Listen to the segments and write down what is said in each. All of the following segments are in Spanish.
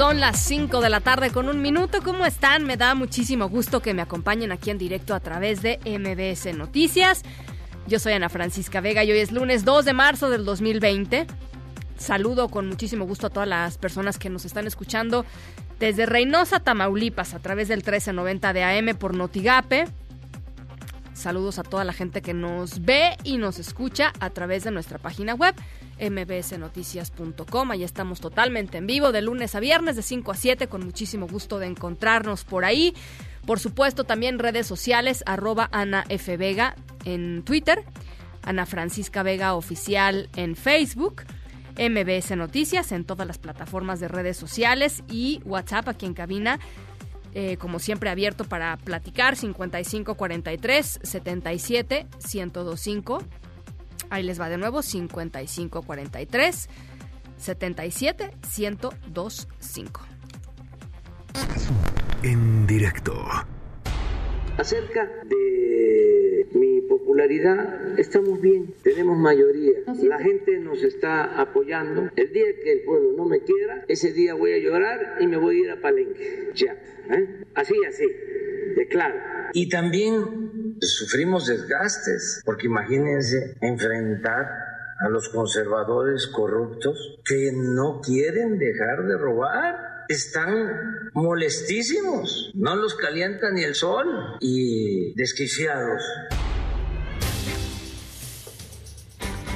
Son las 5 de la tarde con un minuto. ¿Cómo están? Me da muchísimo gusto que me acompañen aquí en directo a través de MBS Noticias. Yo soy Ana Francisca Vega y hoy es lunes 2 de marzo del 2020. Saludo con muchísimo gusto a todas las personas que nos están escuchando desde Reynosa, Tamaulipas, a través del 1390 de AM por Notigape. Saludos a toda la gente que nos ve y nos escucha a través de nuestra página web mbsnoticias.com. Ahí estamos totalmente en vivo de lunes a viernes de 5 a 7 con muchísimo gusto de encontrarnos por ahí. Por supuesto también redes sociales arroba Ana F. Vega en Twitter, Ana Francisca Vega Oficial en Facebook. MBS Noticias en todas las plataformas de redes sociales y WhatsApp aquí en cabina eh, como siempre abierto para platicar 55 43 77 1025 ahí les va de nuevo 55 43 77 1025 En directo. Acerca de mi popularidad, estamos bien, tenemos mayoría. La gente nos está apoyando. El día que el pueblo no me quiera, ese día voy a llorar y me voy a ir a Palenque. Ya, ¿eh? Así, así, de claro. Y también sufrimos desgastes, porque imagínense enfrentar a los conservadores corruptos que no quieren dejar de robar. Están molestísimos, no los calienta ni el sol y desquiciados.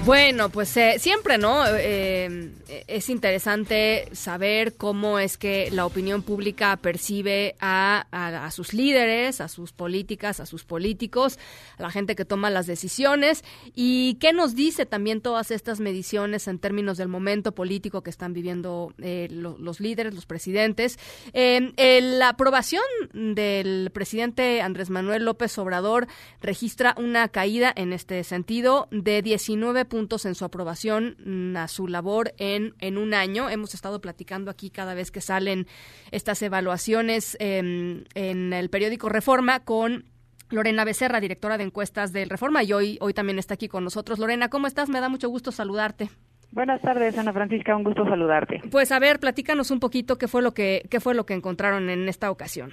Bueno, pues eh, siempre, ¿no? Eh, es interesante saber cómo es que la opinión pública percibe a, a, a, sus líderes, a sus políticas, a sus políticos, a la gente que toma las decisiones y qué nos dice también todas estas mediciones en términos del momento político que están viviendo eh, lo, los líderes, los presidentes. la aprobación del presidente Andrés Manuel López Obrador registra una caída en este sentido de 19 puntos en su aprobación a su labor en, en un año. Hemos estado platicando aquí cada vez que salen estas evaluaciones eh, en el periódico Reforma con Lorena Becerra, directora de encuestas del Reforma, y hoy, hoy también está aquí con nosotros. Lorena, ¿cómo estás? Me da mucho gusto saludarte. Buenas tardes, Ana Francisca, un gusto saludarte. Pues a ver, platícanos un poquito qué fue lo que, qué fue lo que encontraron en esta ocasión.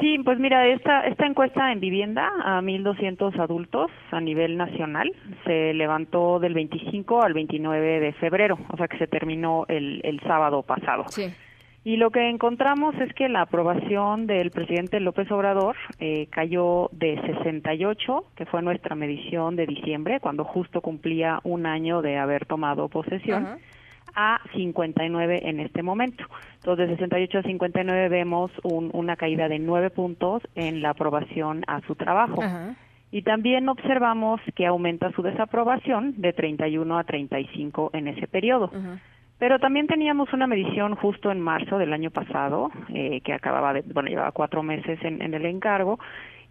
Sí, pues mira, esta, esta encuesta en vivienda a 1.200 adultos a nivel nacional se levantó del 25 al 29 de febrero, o sea que se terminó el, el sábado pasado. Sí. Y lo que encontramos es que la aprobación del presidente López Obrador eh, cayó de 68, que fue nuestra medición de diciembre, cuando justo cumplía un año de haber tomado posesión. Uh -huh a 59 en este momento. Entonces, de 68 a 59 vemos un, una caída de 9 puntos en la aprobación a su trabajo. Y también observamos que aumenta su desaprobación de 31 a 35 en ese periodo. Pero también teníamos una medición justo en marzo del año pasado, eh, que acababa de, bueno, llevaba cuatro meses en, en el encargo,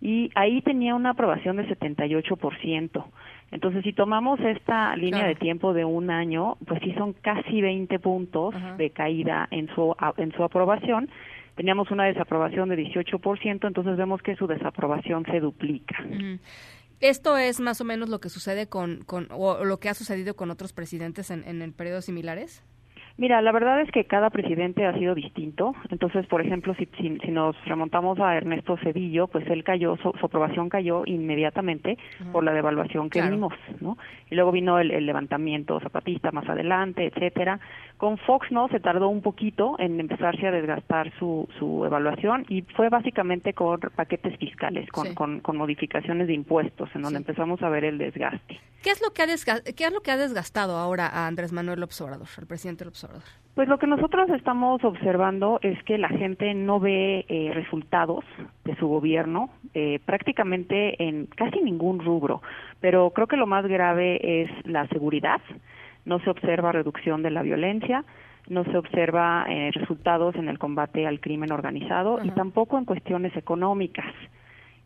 y ahí tenía una aprobación de 78%. Entonces, si tomamos esta línea claro. de tiempo de un año, pues sí son casi 20 puntos de caída en su, en su aprobación. Teníamos una desaprobación de 18%, entonces vemos que su desaprobación se duplica. Uh -huh. ¿Esto es más o menos lo que sucede con, con o lo que ha sucedido con otros presidentes en, en, en periodos similares? Mira, la verdad es que cada presidente ha sido distinto. Entonces, por ejemplo, si, si, si nos remontamos a Ernesto Cedillo, pues él cayó, su, su aprobación cayó inmediatamente uh -huh. por la devaluación que claro. vimos, ¿no? Y luego vino el, el, levantamiento zapatista más adelante, etcétera. Con Fox, ¿no? Se tardó un poquito en empezarse a desgastar su, su evaluación y fue básicamente con paquetes fiscales, con, sí. con, con, modificaciones de impuestos, en donde sí. empezamos a ver el desgaste. ¿Qué es lo que ha desgastado, qué es lo que ha desgastado ahora a Andrés Manuel López Obrador, al presidente López Obrador? Pues lo que nosotros estamos observando es que la gente no ve eh, resultados de su gobierno eh, prácticamente en casi ningún rubro, pero creo que lo más grave es la seguridad. No se observa reducción de la violencia, no se observa eh, resultados en el combate al crimen organizado y tampoco en cuestiones económicas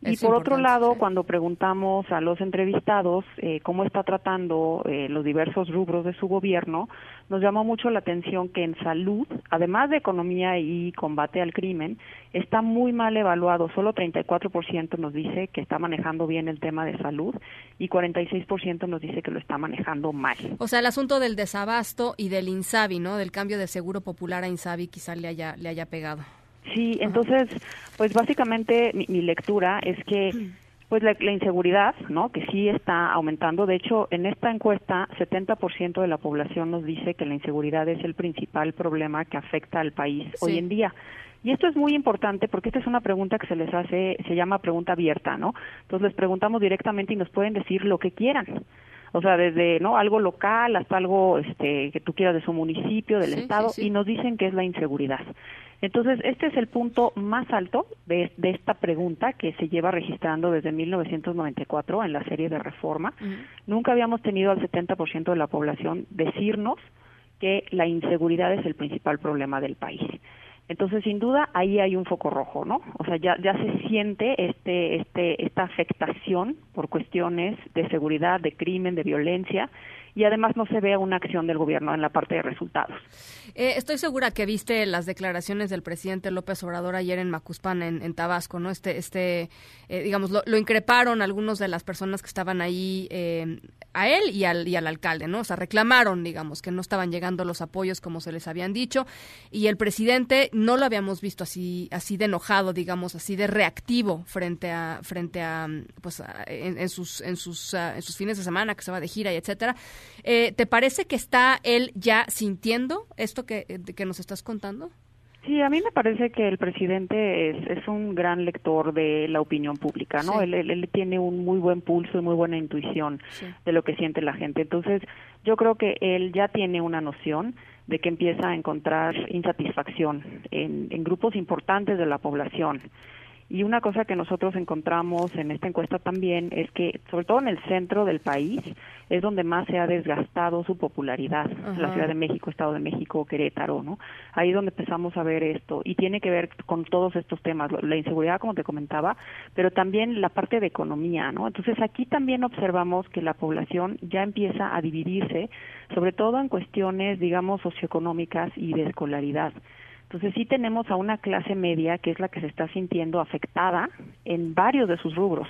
y por otro lado, cuando preguntamos a los entrevistados eh, cómo está tratando eh, los diversos rubros de su gobierno, nos llamó mucho la atención que en salud, además de economía y combate al crimen, está muy mal evaluado. Solo 34% nos dice que está manejando bien el tema de salud y 46% nos dice que lo está manejando mal. O sea, el asunto del desabasto y del INSABI, ¿no? Del cambio de seguro popular a INSABI quizá le haya, le haya pegado. Sí, entonces, pues básicamente mi, lectura es que pues la, inseguridad, ¿no? Que sí está aumentando. De hecho, en esta encuesta, 70% de la población nos dice que la inseguridad es el principal problema que afecta al país hoy en día. Y esto es muy importante porque esta es una pregunta que se les hace, se llama pregunta abierta, ¿no? Entonces les preguntamos directamente y nos pueden decir lo que quieran. O sea, desde no algo local hasta algo este, que tú quieras de su municipio, del estado, y nos dicen que es la inseguridad. Entonces, este es el punto más alto de, esta pregunta que se lleva registrando desde 1994 en la serie de reforma. Nunca habíamos tenido al 70% de la población decirnos que la inseguridad es el principal problema del país. Entonces, sin duda, ahí hay un foco rojo, ¿no? O sea, ya, ya se siente este, este, esta afectación por cuestiones de seguridad, de crimen, de violencia, y además no se ve una acción del gobierno en la parte de resultados. Eh, estoy segura que viste las declaraciones del presidente López Obrador ayer en Macuspán, en, Tabasco, ¿no? Este, este eh, digamos, lo, increparon algunos de las personas que estaban ahí eh, a él y al, y al alcalde, ¿no? O sea, reclamaron, digamos, que no estaban llegando los apoyos como se les habían dicho y el presidente no lo habíamos visto así, así de enojado, digamos, así de reactivo frente a, frente a, pues, en, sus, en sus, ah, en sus fines de semana que se va de gira y etcétera. Eh, ¿Te parece que está él ya sintiendo esto que, que nos estás contando? Sí, a mí me parece que el presidente es, es un gran lector de la opinión pública, ¿no? Él, él, tiene un muy buen pulso y muy buena intuición de lo que siente la gente. Entonces, yo creo que él ya tiene una noción de que empieza a encontrar insatisfacción en, en grupos importantes de la población. Y una cosa que nosotros encontramos en esta encuesta también es que, sobre todo en el centro del país, es donde más se ha desgastado su popularidad, la Ciudad de México, Estado de México, Querétaro, ¿no? Ahí es donde empezamos a ver esto y tiene que ver con todos estos temas, la inseguridad, como te comentaba, pero también la parte de economía, ¿no? Entonces aquí también observamos que la población ya empieza a dividirse, sobre todo en cuestiones, digamos, socioeconómicas y de escolaridad. Entonces sí tenemos a una clase media que es la que se está sintiendo afectada en varios de sus rubros,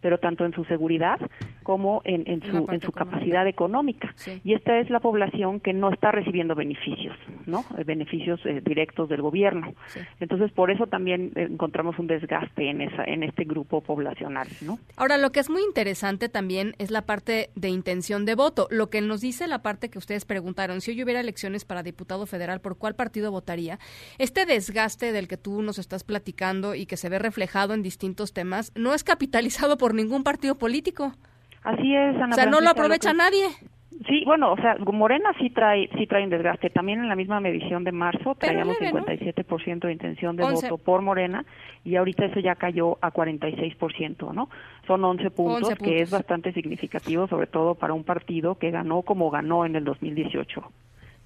pero tanto en su seguridad como en, en su, en su capacidad económica. Y esta es la población que no está recibiendo beneficios, ¿no? Eh, beneficios eh, directos del gobierno. Entonces por eso también encontramos un desgaste en esa en este grupo poblacional, ¿no? Ahora lo que es muy interesante también es la parte de intención de voto. Lo que nos dice la parte que ustedes preguntaron, si hoy hubiera elecciones para diputado federal, ¿por cuál partido votaría? Este desgaste del que tú nos estás platicando y que se ve reflejado en distintos temas no es capitalizado por ningún partido polítipo. Así es, Ana O sea, no lo aprovecha nadie. Sí, bueno, o sea, Morena sí trae sí trae un desgaste. También en la misma medición de marzo traíamos 57% de intención de voto por Morena y ahorita eso ya cayó a 46%, ¿no? Son 11 puntos, 11 puntos, que es bastante significativo, sobre todo para un partido que ganó como ganó en el 2018.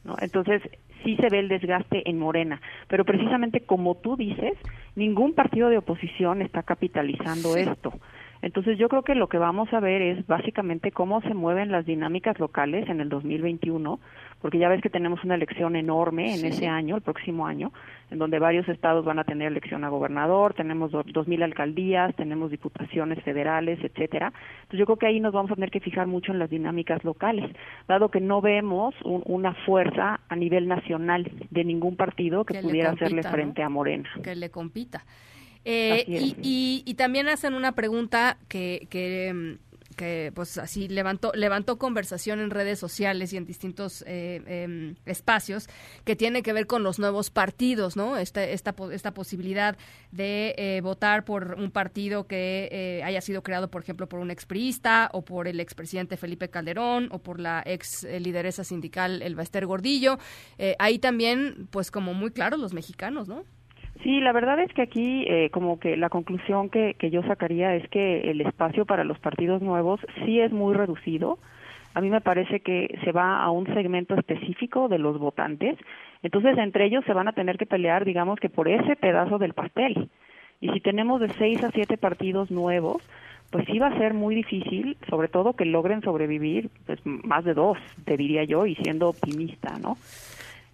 ¿no? Entonces, sí se ve el desgaste en Morena, pero precisamente como tú dices, ningún partido de oposición está capitalizando esto. Entonces yo creo que lo que vamos a ver es básicamente cómo se mueven las dinámicas locales en el 2021, porque ya ves que tenemos una elección enorme en ese año, el próximo año, en donde varios estados van a tener elección a gobernador, tenemos dos mil alcaldías, tenemos diputaciones federales, etcétera. Entonces yo creo que ahí nos vamos a tener que fijar mucho en las dinámicas locales, dado que no vemos una fuerza a nivel nacional de ningún partido que, pudiera hacerle frente a Morena. Que le compita. Eh, y, y, también hacen una pregunta que, que, que pues así levantó levantó conversación en redes sociales y en distintos eh, em, espacios que tiene que ver con los nuevos partidos, ¿no? Esta esta, esta posibilidad de eh, votar por un partido que eh, haya sido creado, por ejemplo, por un expriista o por el expresidente Felipe Calderón o por la ex lideresa sindical El Baester Gordillo. ahí también, pues como muy claros los mexicanos, ¿no? Sí, la verdad es que aquí eh, como que la conclusión que, que yo sacaría es que el espacio para los partidos nuevos sí es muy reducido. A mí me parece que se va a un segmento específico de los votantes. Entonces, entre ellos se van a tener que pelear, digamos que por ese pedazo del pastel. Y si tenemos de seis a siete partidos nuevos, pues sí va a ser muy difícil, sobre todo que logren sobrevivir, pues más de dos, te diría yo, y siendo optimista, ¿no?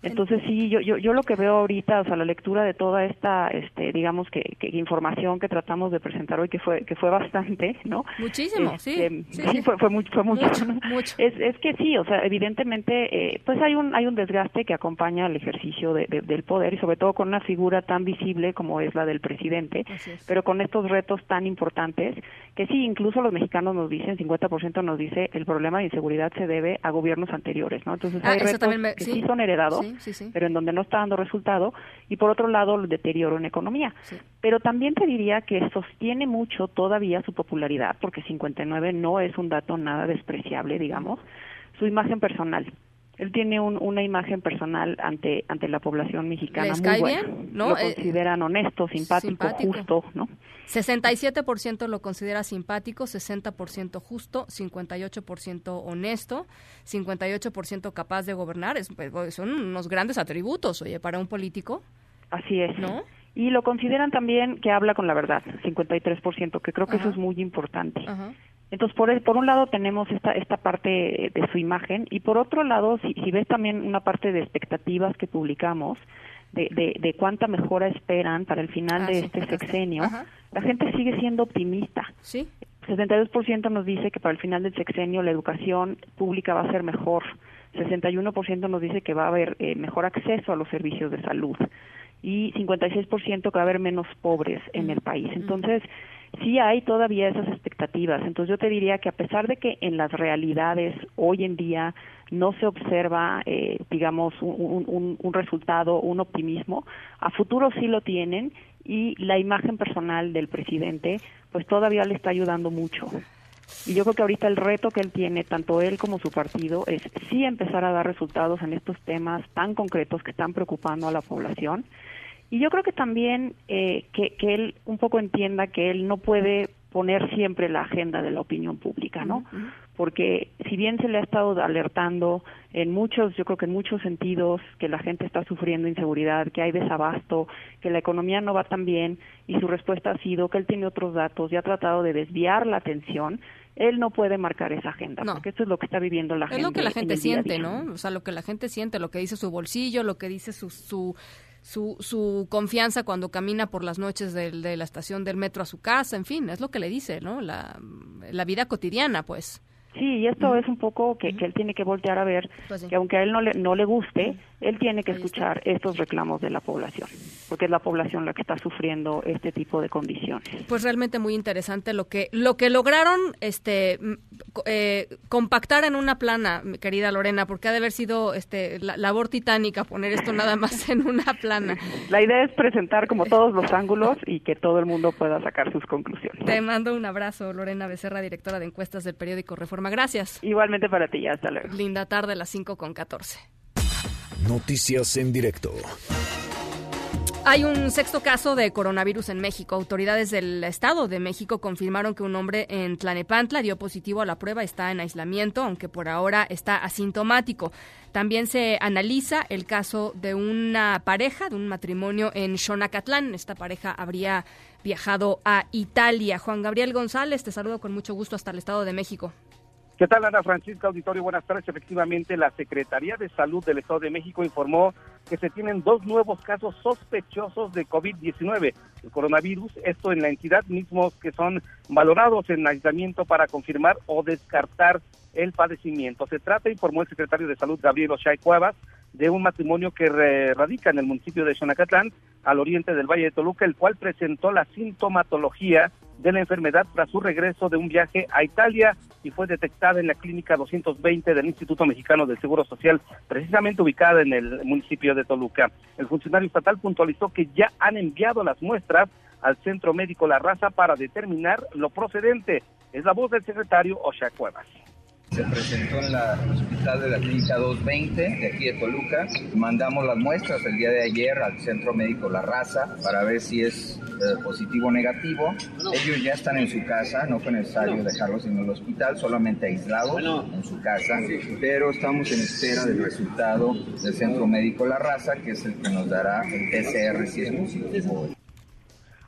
Entonces sí, yo, yo, yo lo que veo ahorita, o sea, la lectura de toda esta, este, digamos que, que información que tratamos de presentar hoy, que fue que fue bastante, ¿no? Muchísimo, sí, sí, sí, Fue, fue, mucho, fue mucho. mucho, Es, es que sí, o sea, evidentemente, eh, pues hay un hay un desgaste que acompaña al ejercicio de, del poder y sobre todo con una figura tan visible como es la del presidente, pero con estos retos tan importantes que sí, incluso los mexicanos nos dicen, 50% nos dice el problema de inseguridad se debe a gobiernos anteriores, ¿no? Entonces ah, hay retos que sí son heredados pero en donde no está dando resultado, y por otro lado el deterioro en economía. Pero también te diría que sostiene mucho todavía su popularidad, porque 59 no es un dato nada despreciable, digamos, su imagen personal él tiene una imagen personal ante ante la población mexicana muy buena. ¿no? Lo eh, consideran honesto, simpático, justo, ¿no? 67% lo considera simpático, 60% justo, 58% honesto, 58% capaz de gobernar. Es, pues, son unos grandes atributos, oye, para un político. Así es. ¿No? Y lo consideran también que habla con la verdad, 53%, que creo que eso es muy importante. Ajá. Entonces, por, por un lado tenemos esta, esta parte de su imagen y por otro lado, si, si ves también una parte de expectativas que publicamos, de, de, de cuánta mejora esperan para el final ah, de este sexenio, la gente sigue siendo optimista. Sí. 72% nos dice que para el final del sexenio la educación pública va a ser mejor. 61% nos dice que va a haber eh, mejor acceso a los servicios de salud y 56% que va a haber menos pobres en el país. Entonces, sí hay todavía esas expectativas. Entonces yo te diría que a pesar de que en las realidades hoy en día no se observa, eh, digamos, un, un, resultado, un optimismo, a futuro sí lo tienen y la imagen personal del presidente pues todavía le está ayudando mucho. Y yo creo que ahorita el reto que él tiene, tanto él como su partido, es sí empezar a dar resultados en estos temas tan concretos que están preocupando a la población y yo creo que también eh, que, que él un poco entienda que él no puede poner siempre la agenda de la opinión pública, ¿no? Porque si bien se le ha estado alertando en muchos, yo creo que en muchos sentidos, que la gente está sufriendo inseguridad, que hay desabasto, que la economía no va tan bien, y su respuesta ha sido que él tiene otros datos y ha tratado de desviar la atención, él no puede marcar esa agenda, porque eso es lo que está viviendo la gente. Es lo que la gente siente, ¿no? O sea, lo que la gente siente, lo que dice su bolsillo, lo que dice su, su su, su confianza cuando camina por las noches de, de, la estación del metro a su casa, en fin, es lo que le dice, ¿no? La, la vida cotidiana, pues. Sí, y esto es un poco que, que, él tiene que voltear a ver pues que aunque a él no le, no le guste, él tiene que escuchar estos reclamos de la población, porque es la población la que está sufriendo este tipo de condiciones. Pues realmente muy interesante lo que lo que lograron este eh, compactar en una plana, querida Lorena, porque ha de haber sido este la, labor titánica poner esto nada más en una plana. La idea es presentar como todos los ángulos y que todo el mundo pueda sacar sus conclusiones. Te mando un abrazo, Lorena Becerra, directora de encuestas del periódico Reforma. Gracias. Igualmente para ti, hasta luego. Linda tarde, las 5 con 14. Noticias en directo. Hay un sexto caso de coronavirus en México. Autoridades del Estado de México confirmaron que un hombre en Tlanepantla dio positivo a la prueba, está en aislamiento, aunque por ahora está asintomático. También se analiza el caso de una pareja, de un matrimonio en Xonacatlán. Esta pareja habría viajado a Italia. Juan Gabriel González, te saludo con mucho gusto hasta el Estado de México. ¿Qué tal, Ana Francisca Auditorio? Buenas tardes. Efectivamente, la Secretaría de Salud del Estado de México informó que se tienen dos nuevos casos sospechosos de COVID-19, el coronavirus, esto en la entidad mismos que son valorados en aislamiento para confirmar o descartar el padecimiento. Se trata, informó el secretario de Salud Gabriel Ochay Cuevas, de un matrimonio que radica en el municipio de Xonacatlán, al oriente del Valle de Toluca, el cual presentó la sintomatología de la enfermedad tras su regreso de un viaje a Italia y fue detectada en la clínica 220 del Instituto Mexicano del Seguro Social, precisamente ubicada en el municipio de Toluca. El funcionario estatal puntualizó que ya han enviado las muestras al Centro Médico La Raza para determinar lo procedente. Es la voz del secretario Osha Cuevas. Se presentó en la hospital de la clínica 220 de aquí de Toluca. Mandamos las muestras el día de ayer al centro médico La Raza para ver si es eh, positivo o negativo. Ellos ya están en su casa, no fue necesario dejarlos en el hospital, solamente aislados en su casa. Pero estamos en espera del resultado del centro médico La Raza, que es el que nos dará el PCR si es positivo.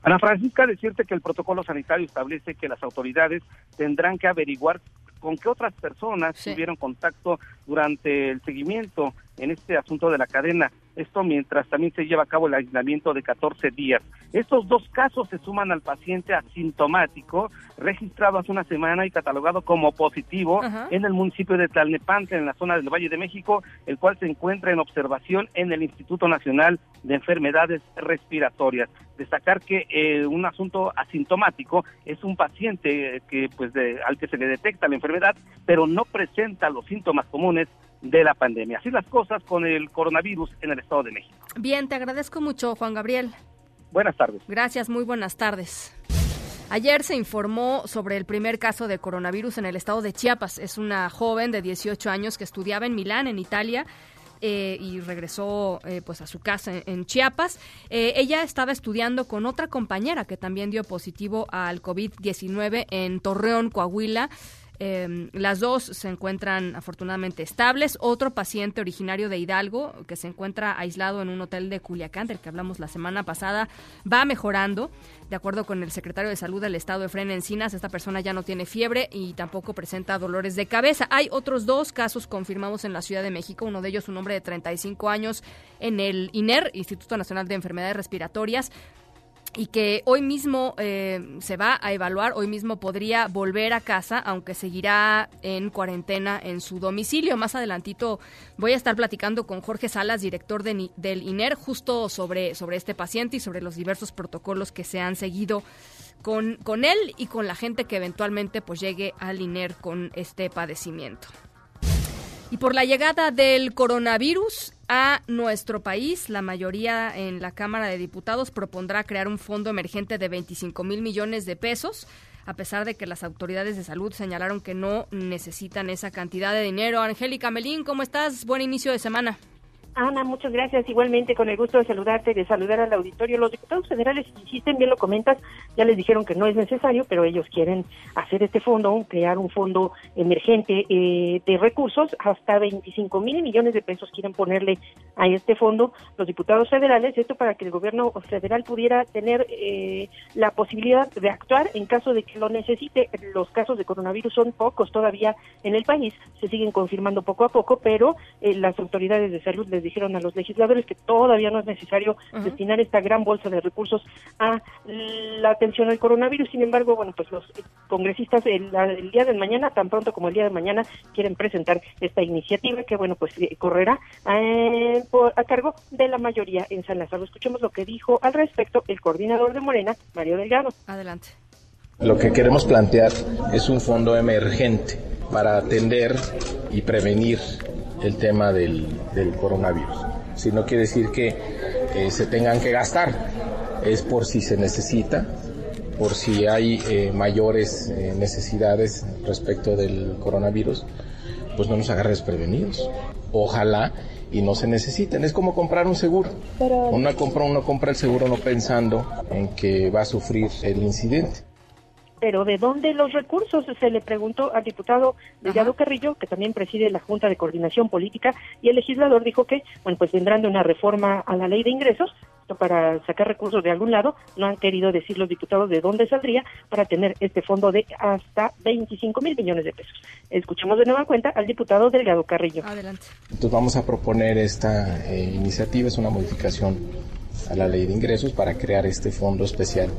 Ana Francisca, decirte que el protocolo sanitario establece que las autoridades tendrán que averiguar con qué otras personas tuvieron contacto durante el seguimiento en este asunto de la cadena. Esto mientras también se lleva a cabo el aislamiento de 14 días. Estos dos casos se suman al paciente asintomático registrado hace una semana y catalogado como positivo en el municipio de Tlalnepantla, en la zona del Valle de México, el cual se encuentra en observación en el Instituto Nacional de Enfermedades Respiratorias. Destacar que eh, un asunto asintomático es un paciente que pues al que se le detecta la enfermedad, pero no presenta los síntomas comunes de la pandemia. Así las cosas con el coronavirus en el Estado de México. Bien, te agradezco mucho, Juan Gabriel. Buenas tardes. Gracias, muy buenas tardes. Ayer se informó sobre el primer caso de coronavirus en el estado de Chiapas. Es una joven de 18 años que estudiaba en Milán, en Italia. Eh, y regresó eh, pues a su casa en, Chiapas. Eh, ella estaba estudiando con otra compañera que también dio positivo al COVID-19 en Torreón, Coahuila. Em, las dos se encuentran afortunadamente estables. Otro paciente originario de Hidalgo, que se encuentra aislado en un hotel de Culiacán, del que hablamos la semana pasada, va mejorando. De acuerdo con el secretario de Salud del Estado, Efren Encinas, esta persona ya no tiene fiebre y tampoco presenta dolores de cabeza. Hay otros dos casos confirmados en la Ciudad de México. Uno de ellos, un hombre de 35 años en el INER, Instituto Nacional de Enfermedades Respiratorias y que hoy mismo eh, se va a evaluar, hoy mismo podría volver a casa, aunque seguirá en cuarentena en su domicilio. Más adelantito voy a estar platicando con Jorge Salas, director de, del INER, justo sobre, sobre este paciente y sobre los diversos protocolos que se han seguido con, con él y con la gente que eventualmente pues llegue al INER con este padecimiento. Y por la llegada del coronavirus a nuestro país, la mayoría en la Cámara de Diputados propondrá crear un fondo emergente de 25 mil millones de pesos, a pesar de que las autoridades de salud señalaron que no necesitan esa cantidad de dinero. Angélica Melín, ¿cómo estás? Buen inicio de semana. Ana, muchas gracias. Igualmente, con el gusto de saludarte de saludar al auditorio. Los diputados federales insisten, bien lo comentas, ya les dijeron que no es necesario, pero ellos quieren hacer este fondo, crear un fondo emergente eh, de recursos. Hasta 25 mil millones de pesos quieren ponerle a este fondo los diputados federales, esto para que el gobierno federal pudiera tener eh, la posibilidad de actuar en caso de que lo necesite. Los casos de coronavirus son pocos todavía en el país, se siguen confirmando poco a poco, pero eh, las autoridades de salud les dijeron a los legisladores que todavía no es necesario destinar esta gran bolsa de recursos a la atención al coronavirus. Sin embargo, bueno, pues los congresistas el, día de mañana, tan pronto como el día de mañana, quieren presentar esta iniciativa que, bueno, pues eh, correrá eh, a cargo de la mayoría en San Lázaro. Escuchemos lo que dijo al respecto el coordinador de Morena, Mario Delgado. Adelante. Lo que queremos plantear es un fondo emergente para atender y prevenir el tema del, coronavirus. Si no quiere decir que eh, se tengan que gastar, es por si se necesita, por si hay eh, mayores eh, necesidades respecto del coronavirus, pues no nos agarres prevenidos. Ojalá y no se necesiten. Es como comprar un seguro. Uno compra, uno compra el seguro no pensando en que va a sufrir el incidente pero ¿de dónde los recursos? Se le preguntó al diputado Delgado Carrillo, que también preside la Junta de Coordinación Política, y el legislador dijo que, bueno, pues vendrán de una reforma a la ley de ingresos para sacar recursos de algún lado. No han querido decir los diputados de dónde saldría para tener este fondo de hasta 25 mil millones de pesos. Escuchemos de nueva cuenta al diputado Delgado Carrillo. Adelante. Entonces vamos a proponer esta eh, iniciativa, es una modificación a la ley de ingresos para crear este fondo especial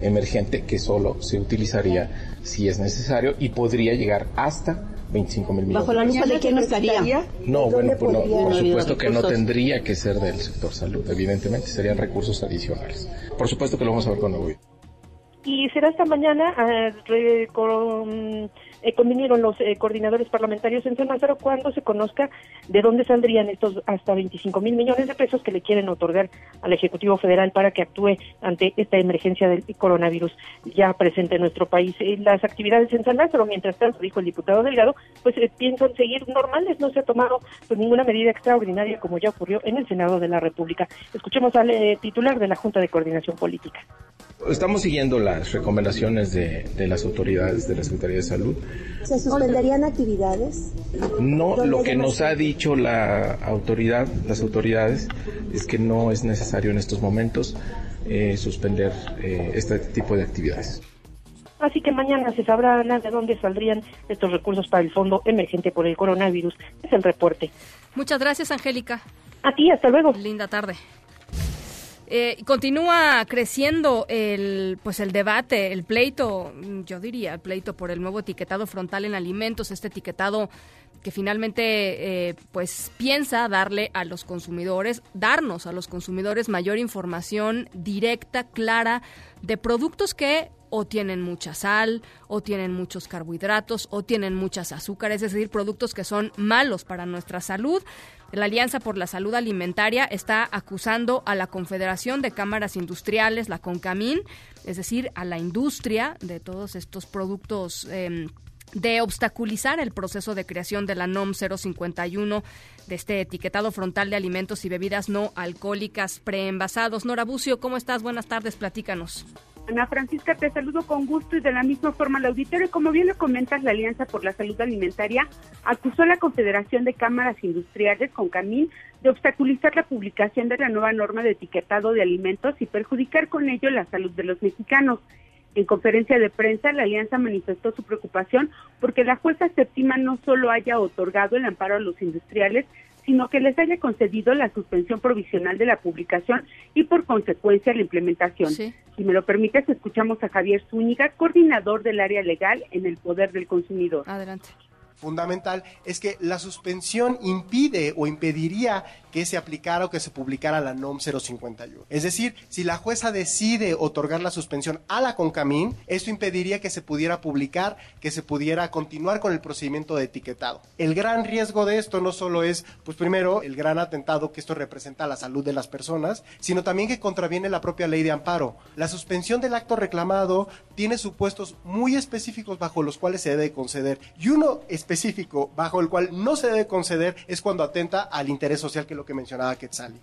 emergente que solo se utilizaría si es necesario y podría llegar hasta 25 mil millones. ¿Bajo la lupa de quién estaría? No, bueno, pues por supuesto que no tendría que ser del sector salud, evidentemente serían recursos adicionales. Por supuesto que lo vamos a ver con el gobierno. y será esta mañana eh, con eh, convinieron los eh, coordinadores parlamentarios en San Lázaro cuando se conozca de dónde saldrían estos hasta 25 mil millones de pesos que le quieren otorgar al Ejecutivo Federal para que actúe ante esta emergencia del coronavirus ya presente en nuestro país. Eh, las actividades en San Lázaro, mientras tanto, dijo el diputado Delgado, pues piensan seguir normales, no se ha tomado pues, ninguna medida extraordinaria como ya ocurrió en el Senado de la República. Escuchemos al titular de la Junta de Coordinación Política. Estamos siguiendo las recomendaciones de, de las autoridades de la Secretaría de Salud ¿Se suspenderían actividades? No, lo que nos ha dicho la autoridad, las autoridades, es que no es necesario en estos momentos eh, suspender eh, este tipo de actividades. Así que mañana se sabrá de dónde saldrían estos recursos para el Fondo Emergente por el Coronavirus. Es el reporte. Muchas gracias, Angélica. A ti, hasta luego. Linda tarde. Eh, continúa creciendo el pues el debate, el pleito, yo diría, el pleito por el nuevo etiquetado frontal en alimentos, este etiquetado que finalmente eh, pues piensa darle a los consumidores, darnos a los consumidores mayor información directa, clara de productos que o tienen mucha sal, o tienen muchos carbohidratos, o tienen muchas azúcares, es decir, productos que son malos para nuestra salud. La Alianza por la Salud Alimentaria está acusando a la Confederación de Cámaras Industriales, la CONCAMIN, es decir, a la industria de todos estos productos. Em, de obstaculizar el proceso de creación de la NOM 051 de este etiquetado frontal de alimentos y bebidas no alcohólicas preenvasados. Nora Bucio, ¿cómo estás? Buenas tardes, platícanos. Ana Francisca, te saludo con gusto y de la misma forma al auditorio. Como bien lo comentas, la Alianza por la Salud Alimentaria acusó a la Confederación de Cámaras Industriales, con Camín, de obstaculizar la publicación de la nueva norma de etiquetado de alimentos y perjudicar con ello la salud de los mexicanos. En conferencia de prensa, la alianza manifestó su preocupación porque la jueza séptima no solo haya otorgado el amparo a los industriales, sino que les haya concedido la suspensión provisional de la publicación y por consecuencia la implementación. Si me lo permites, escuchamos a Javier Zúñiga, coordinador del área legal en el Poder del Consumidor. Adelante fundamental es que la suspensión impide o impediría que se aplicara o que se publicara la NOM 051. Es decir, si la jueza decide otorgar la suspensión a la CONCAMIN, esto impediría que se pudiera publicar, que se pudiera continuar con el procedimiento de etiquetado. El gran riesgo de esto no solo es, pues primero, el gran atentado que esto representa a la salud de las personas, sino también que contraviene la propia ley de amparo. La suspensión del acto reclamado tiene supuestos muy específicos bajo los cuales se debe conceder y uno específico bajo el cual no se debe conceder es cuando atenta al interés social que lo que mencionaba Quetzali.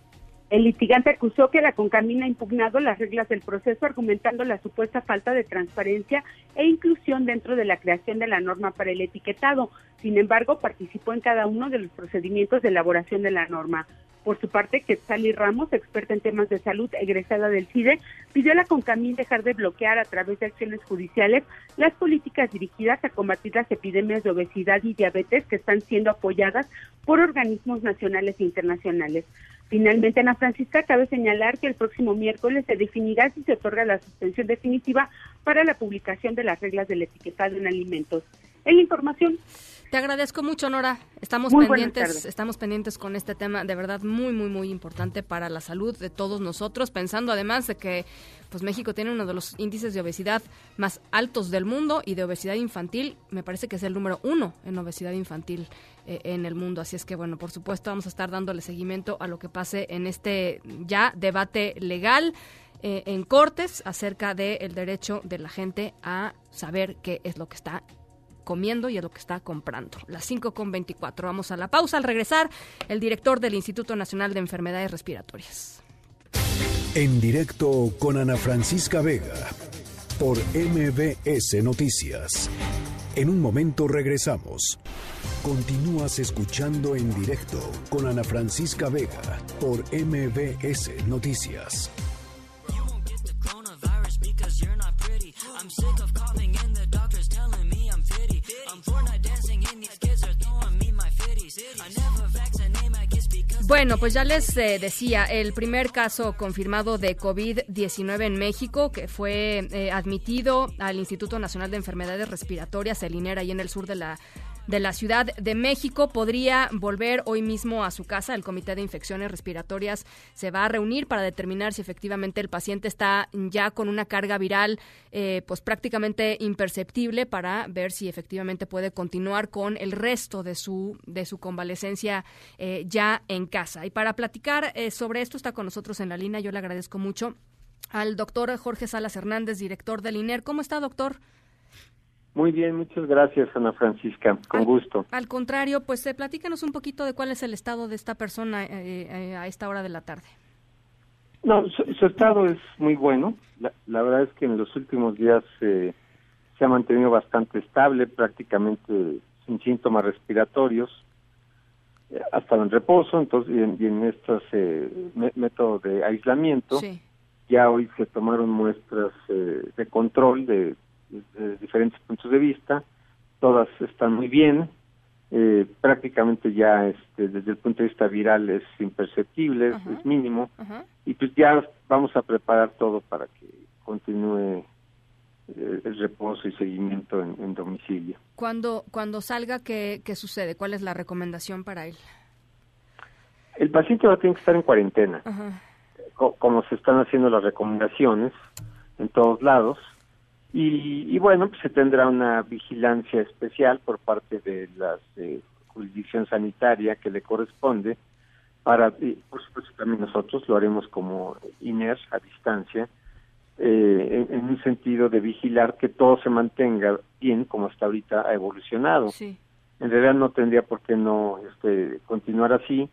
El litigante acusó que la Concamina ha impugnado las reglas del proceso argumentando la supuesta falta de transparencia e inclusión dentro de la creación de la norma para el etiquetado. Sin embargo, participó en cada uno de los procedimientos de elaboración de la norma. Por su parte, Quetzali Ramos, experta en temas de salud egresada del CIDE, pidió a la CONCAMIN dejar de bloquear a través de acciones judiciales las políticas dirigidas a combatir las epidemias de obesidad y diabetes que están siendo apoyadas por organismos nacionales e internacionales. Finalmente, Ana Francisca, cabe señalar que el próximo miércoles se definirá si se otorga la suspensión definitiva para la publicación de las reglas del etiquetado en alimentos. En la información. Te agradezco mucho, Nora. Estamos pendientes, estamos pendientes con este tema, de verdad muy, muy, muy importante para la salud de todos nosotros, pensando además de que pues México tiene uno de los índices de obesidad más altos del mundo y de obesidad infantil, me parece que es el número uno en obesidad infantil eh, en el mundo. Así es que, bueno, por supuesto, vamos a estar dándole seguimiento a lo que pase en este ya debate legal. Eh, en cortes acerca del derecho de la gente a saber qué es lo que está comiendo y a lo que está comprando. Las 5 con 24. Vamos a la pausa. Al regresar, el director del Instituto Nacional de Enfermedades Respiratorias. En directo con Ana Francisca Vega por MBS Noticias. En un momento regresamos. Continúas escuchando en directo con Ana Francisca Vega por MBS Noticias. Bueno, pues ya les eh, decía, el primer caso confirmado de COVID-19 en México, que fue eh, admitido al Instituto Nacional de Enfermedades Respiratorias, el INER, ahí en el sur de la de la Ciudad de México podría volver hoy mismo a su casa. El Comité de Infecciones Respiratorias se va a reunir para determinar si efectivamente el paciente está ya con una carga viral eh, pues prácticamente imperceptible para ver si efectivamente puede continuar con el resto de su, de su convalecencia eh, ya en casa. Y para platicar eh, sobre esto está con nosotros en la línea. Yo le agradezco mucho al doctor Jorge Salas Hernández, director del INER. ¿Cómo está, doctor? Muy bien, muchas gracias, Ana Francisca. Con gusto. Al contrario, pues eh, platícanos un poquito de cuál es el estado de esta persona eh, eh, a esta hora de la tarde. No, su, estado es muy bueno. La, verdad es que en los últimos días se ha mantenido bastante estable, prácticamente sin síntomas respiratorios, hasta en reposo, entonces y en, estos métodos de aislamiento. Ya hoy se tomaron muestras de control de desde diferentes puntos de vista, todas están muy bien, eh, prácticamente ya este, desde el punto de vista viral es imperceptible, es mínimo, y pues ya vamos a preparar todo para que continúe eh, el reposo y seguimiento en, domicilio. Cuando, cuando salga, ¿qué, ¿qué sucede? ¿Cuál es la recomendación para él? El paciente va a tener que estar en cuarentena, como se están haciendo las recomendaciones en todos lados, y, bueno, pues se tendrá una vigilancia especial por parte de la eh, jurisdicción sanitaria que le corresponde para, por supuesto también nosotros lo haremos como INER a distancia, eh, en, un sentido de vigilar que todo se mantenga bien como hasta ahorita ha evolucionado. En realidad no tendría por qué no este, continuar así,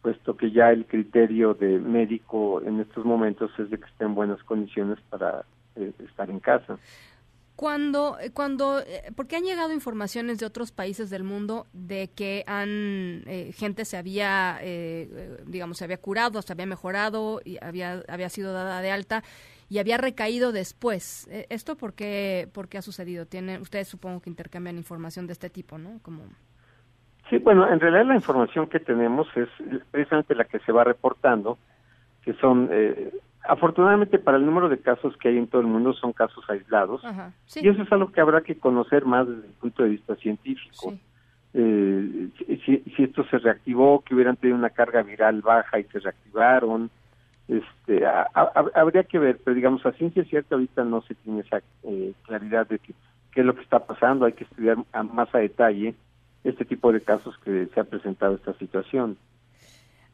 puesto que ya el criterio de médico en estos momentos es de que esté en buenas condiciones para eh, estar en casa. Cuando, eh, cuando, eh, porque han llegado informaciones de otros países del mundo de que han gente se había, digamos, se había curado, se había mejorado y había, había sido dada de alta y había recaído después. ¿Esto por qué, por qué ha sucedido? Tiene, ustedes supongo que intercambian información de este tipo, ¿no? Como... Sí, bueno, en realidad la información que tenemos es precisamente la que se va reportando, que son eh, Afortunadamente para el número de casos que hay en todo el mundo son casos aislados y eso es algo que habrá que conocer más desde el punto de vista científico. Eh, si, si, esto se reactivó, que hubieran tenido una carga viral baja y se reactivaron, este, habría que ver, pero digamos a ciencia cierta ahorita no se tiene esa eh, claridad de qué es lo que está pasando, hay que estudiar más a detalle este tipo de casos que se ha presentado esta situación.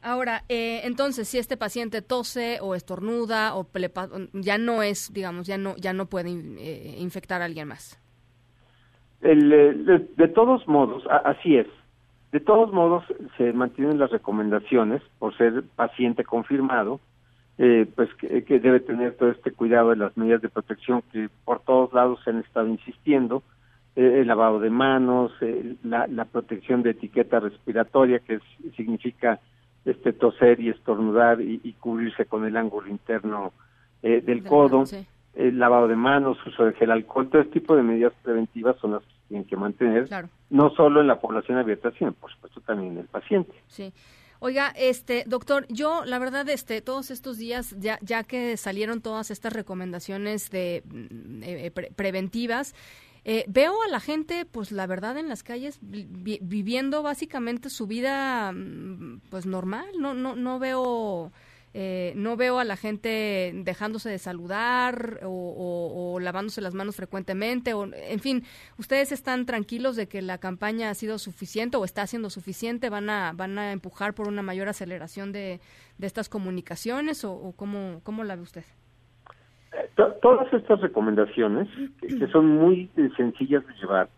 Ahora, eh, entonces, si este paciente tose o estornuda o ya no es, digamos, ya no, ya no puede eh, infectar a alguien más. Eh, de, todos modos, así es. De todos modos, se mantienen las recomendaciones por ser paciente confirmado, pues que, debe tener todo este cuidado de las medidas de protección que por todos lados se han estado insistiendo, el lavado de manos, la, la, protección de etiqueta respiratoria, que significa este toser y estornudar y, cubrirse con el ángulo interno eh, del codo, el lavado de manos, uso de gel alcohol, todo este tipo de medidas preventivas son las que tienen que mantener, no solo en la población abierta, sino por supuesto también en el paciente. Sí. Oiga, este doctor, yo la verdad, este, todos estos días, ya, ya que salieron todas estas recomendaciones de mm, eh, preventivas, eh, veo a la gente, pues la verdad, en las calles viviendo básicamente su vida, mm, pues normal. No, no, no veo. Eh, no veo a la gente dejándose de saludar o, lavándose las manos frecuentemente. O, en fin, ¿ustedes están tranquilos de que la campaña ha sido suficiente o está siendo suficiente? ¿Van a, van a empujar por una mayor aceleración de, de estas comunicaciones o, o cómo, cómo la ve usted? Todas estas recomendaciones, que, son muy eh, sencillas de llevar,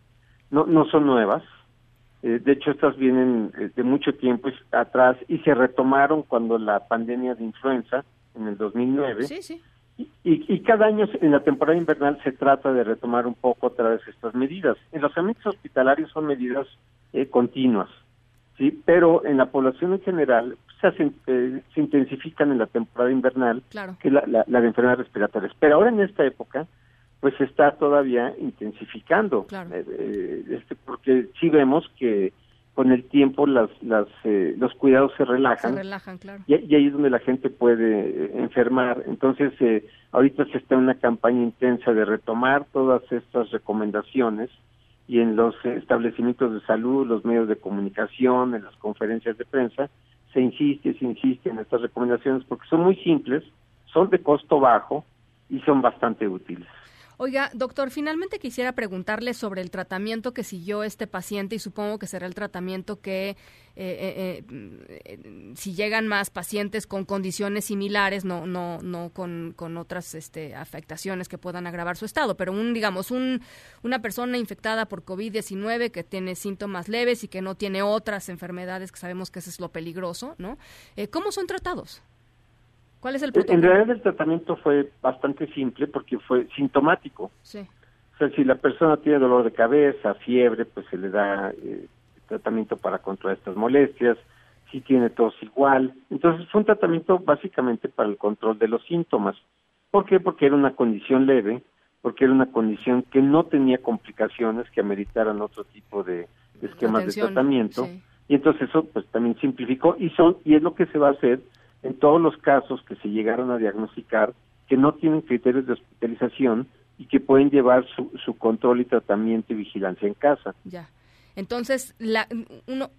no, no son nuevas. Eh, de hecho, estas vienen eh, de mucho tiempo atrás y se retomaron cuando la pandemia de influenza en el 2009. Sí, sí. Y, y, cada año en la temporada invernal se trata de retomar un poco otra vez estas medidas. En los ambientes hospitalarios son medidas continuas, sí, pero en la población en general se, eh, se intensifican en la temporada invernal, que es la, la, de enfermedades respiratorias. Pero ahora en esta época, pues se está todavía intensificando, eh, eh, este, porque sí vemos que con el tiempo las, las, los cuidados se relajan, y, ahí es donde la gente puede enfermar. Entonces, ahorita se está en una campaña intensa de retomar todas estas recomendaciones y en los establecimientos de salud, los medios de comunicación, en las conferencias de prensa, se insiste, se insiste en estas recomendaciones porque son muy simples, son de costo bajo y son bastante útiles. Oiga, doctor, finalmente quisiera preguntarle sobre el tratamiento que siguió este paciente y supongo que será el tratamiento que eh, eh, eh, si llegan más pacientes con condiciones similares, no, no, no con, con otras este, afectaciones que puedan agravar su estado, pero un, digamos, un, una persona infectada por COVID-19 que tiene síntomas leves y que no tiene otras enfermedades, que sabemos que eso es lo peligroso, ¿no? ¿Cómo son tratados? ¿Cuál es el protocolo? En realidad el tratamiento fue bastante simple porque fue sintomático. Sí. O sea, si la persona tiene dolor de cabeza, fiebre, pues se le da eh, tratamiento para controlar estas molestias. Si tiene tos igual. Entonces fue un tratamiento básicamente para el control de los síntomas. ¿Por qué? Porque era una condición leve, porque era una condición que no tenía complicaciones que ameritaran otro tipo de, esquemas de tratamiento. Y entonces eso pues también simplificó y son y es lo que se va a hacer en todos los casos que se llegaron a diagnosticar que no tienen criterios de hospitalización y que pueden llevar su, su control y tratamiento y vigilancia en casa. Ya. Entonces, la, uno,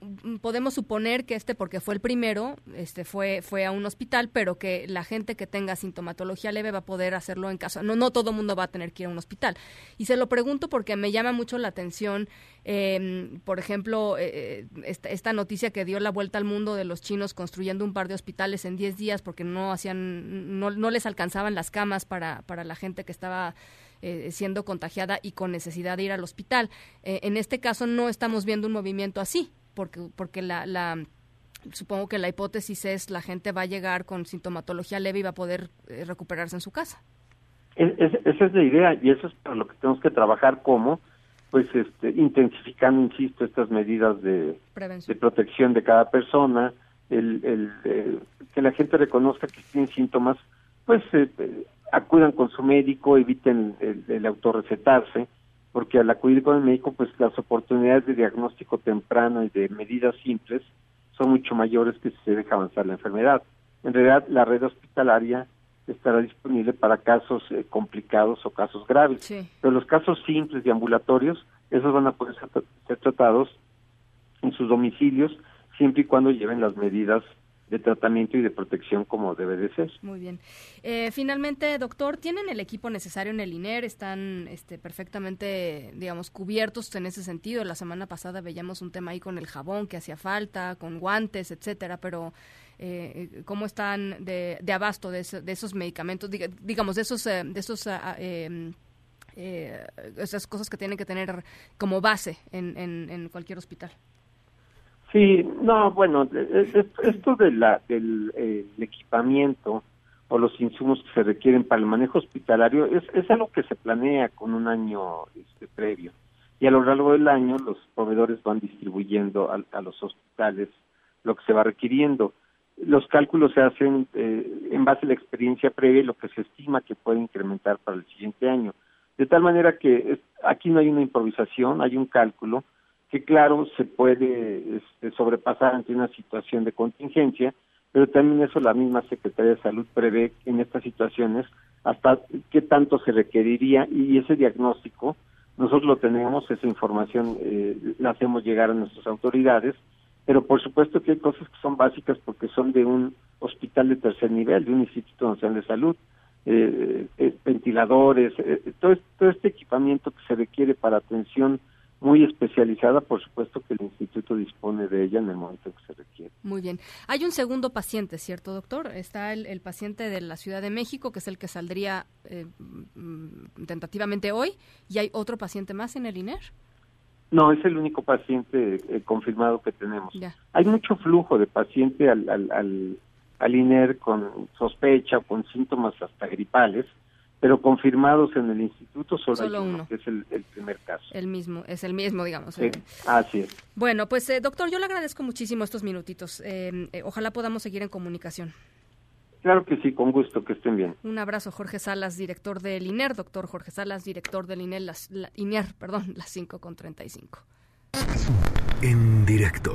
podemos suponer que este, porque fue el primero, este fue, fue a un hospital, pero que la gente que tenga sintomatología leve va a poder hacerlo en casa. No, no todo mundo va a tener que ir a un hospital. Y se lo pregunto porque me llama mucho la atención, em, por ejemplo, eh, eh, esta, noticia que dio la vuelta al mundo de los chinos construyendo un par de hospitales en 10 días porque no hacían, no, no les alcanzaban las camas para, para la gente que estaba eh, siendo contagiada y con necesidad de ir al hospital. Eh, en este caso no estamos viendo un movimiento así, porque, porque la, la supongo que la hipótesis es la gente va a llegar con sintomatología leve y va a poder eh, recuperarse en su casa. esa es la idea y eso es para lo que tenemos que trabajar como pues este intensificando insisto estas medidas de, de protección de cada persona el, el que la gente reconozca que tiene síntomas pues acudan con su médico, eviten el, autorrecetarse, porque al acudir con el médico, pues las oportunidades de diagnóstico temprano y de medidas simples son mucho mayores que si se deja avanzar la enfermedad. En realidad, la red hospitalaria estará disponible para casos eh, complicados o casos graves. Pero los casos simples y ambulatorios, esos van a poder ser tratados en sus domicilios siempre y cuando lleven las medidas de tratamiento y de protección como debe de ser. Muy bien. Eh, finalmente, doctor, ¿tienen el equipo necesario en el INER? ¿Están este, perfectamente, digamos, cubiertos en ese sentido? La semana pasada veíamos un tema ahí con el jabón que hacía falta, con guantes, etcétera, pero eh, ¿cómo están de, de abasto de, esos medicamentos, digamos, de esos, eh, de esos ah, em, esas cosas que tienen que tener como base en, en cualquier hospital? Sí, no, bueno, e, e, esto de la, del equipamiento o los insumos que se requieren para el manejo hospitalario es, es algo que se planea con un año este, previo. Y a lo largo del año los proveedores van distribuyendo a, los hospitales lo que se va requiriendo. Los cálculos se hacen eh, en base a la experiencia previa y lo que se estima que puede incrementar para el siguiente año. De tal manera que aquí no hay una improvisación, hay un cálculo que claro se puede este, sobrepasar ante una situación de contingencia, pero también eso la misma Secretaría de Salud prevé en estas situaciones hasta qué tanto se requeriría y ese diagnóstico nosotros lo tenemos, esa información eh, la hacemos llegar a nuestras autoridades, pero por supuesto que hay cosas que son básicas porque son de un hospital de tercer nivel, de un Instituto Nacional de Salud, eh, eh, ventiladores, todo, todo este equipamiento que se requiere para atención muy especializada, por supuesto que el instituto dispone de ella en el momento que se requiere. Muy bien. Hay un segundo paciente, ¿cierto, doctor? Está el, paciente de la Ciudad de México, que es el que saldría eh, mm, tentativamente hoy, y hay otro paciente más en el INER. No, es el único paciente eh, confirmado que tenemos. Hay mucho flujo de paciente al, al, al INER con sospecha o con síntomas hasta gripales, pero confirmados en el instituto solo, uno, que es el, primer caso. El mismo, es el mismo, digamos. Sí, así es. Bueno, pues eh, doctor, yo le agradezco muchísimo estos minutitos. Eh, eh, ojalá podamos seguir en comunicación. Claro que sí, con gusto, que estén bien. Un abrazo, Jorge Salas, director del INER, doctor Jorge Salas, director del INER, las, INER, perdón, las 5 con 35. En directo.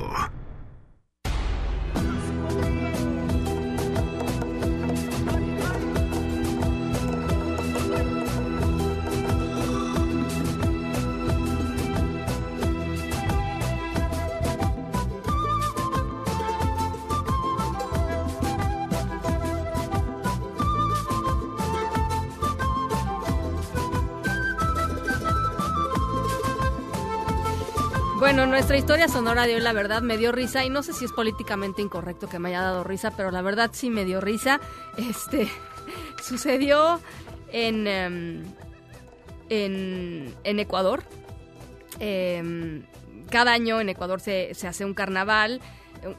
Bueno, nuestra historia sonora de hoy, la verdad, me dio risa y no sé si es políticamente incorrecto que me haya dado risa, pero la verdad sí me dio risa. Este sucedió en, em, en, en, Ecuador. Em, cada año en Ecuador se, se hace un carnaval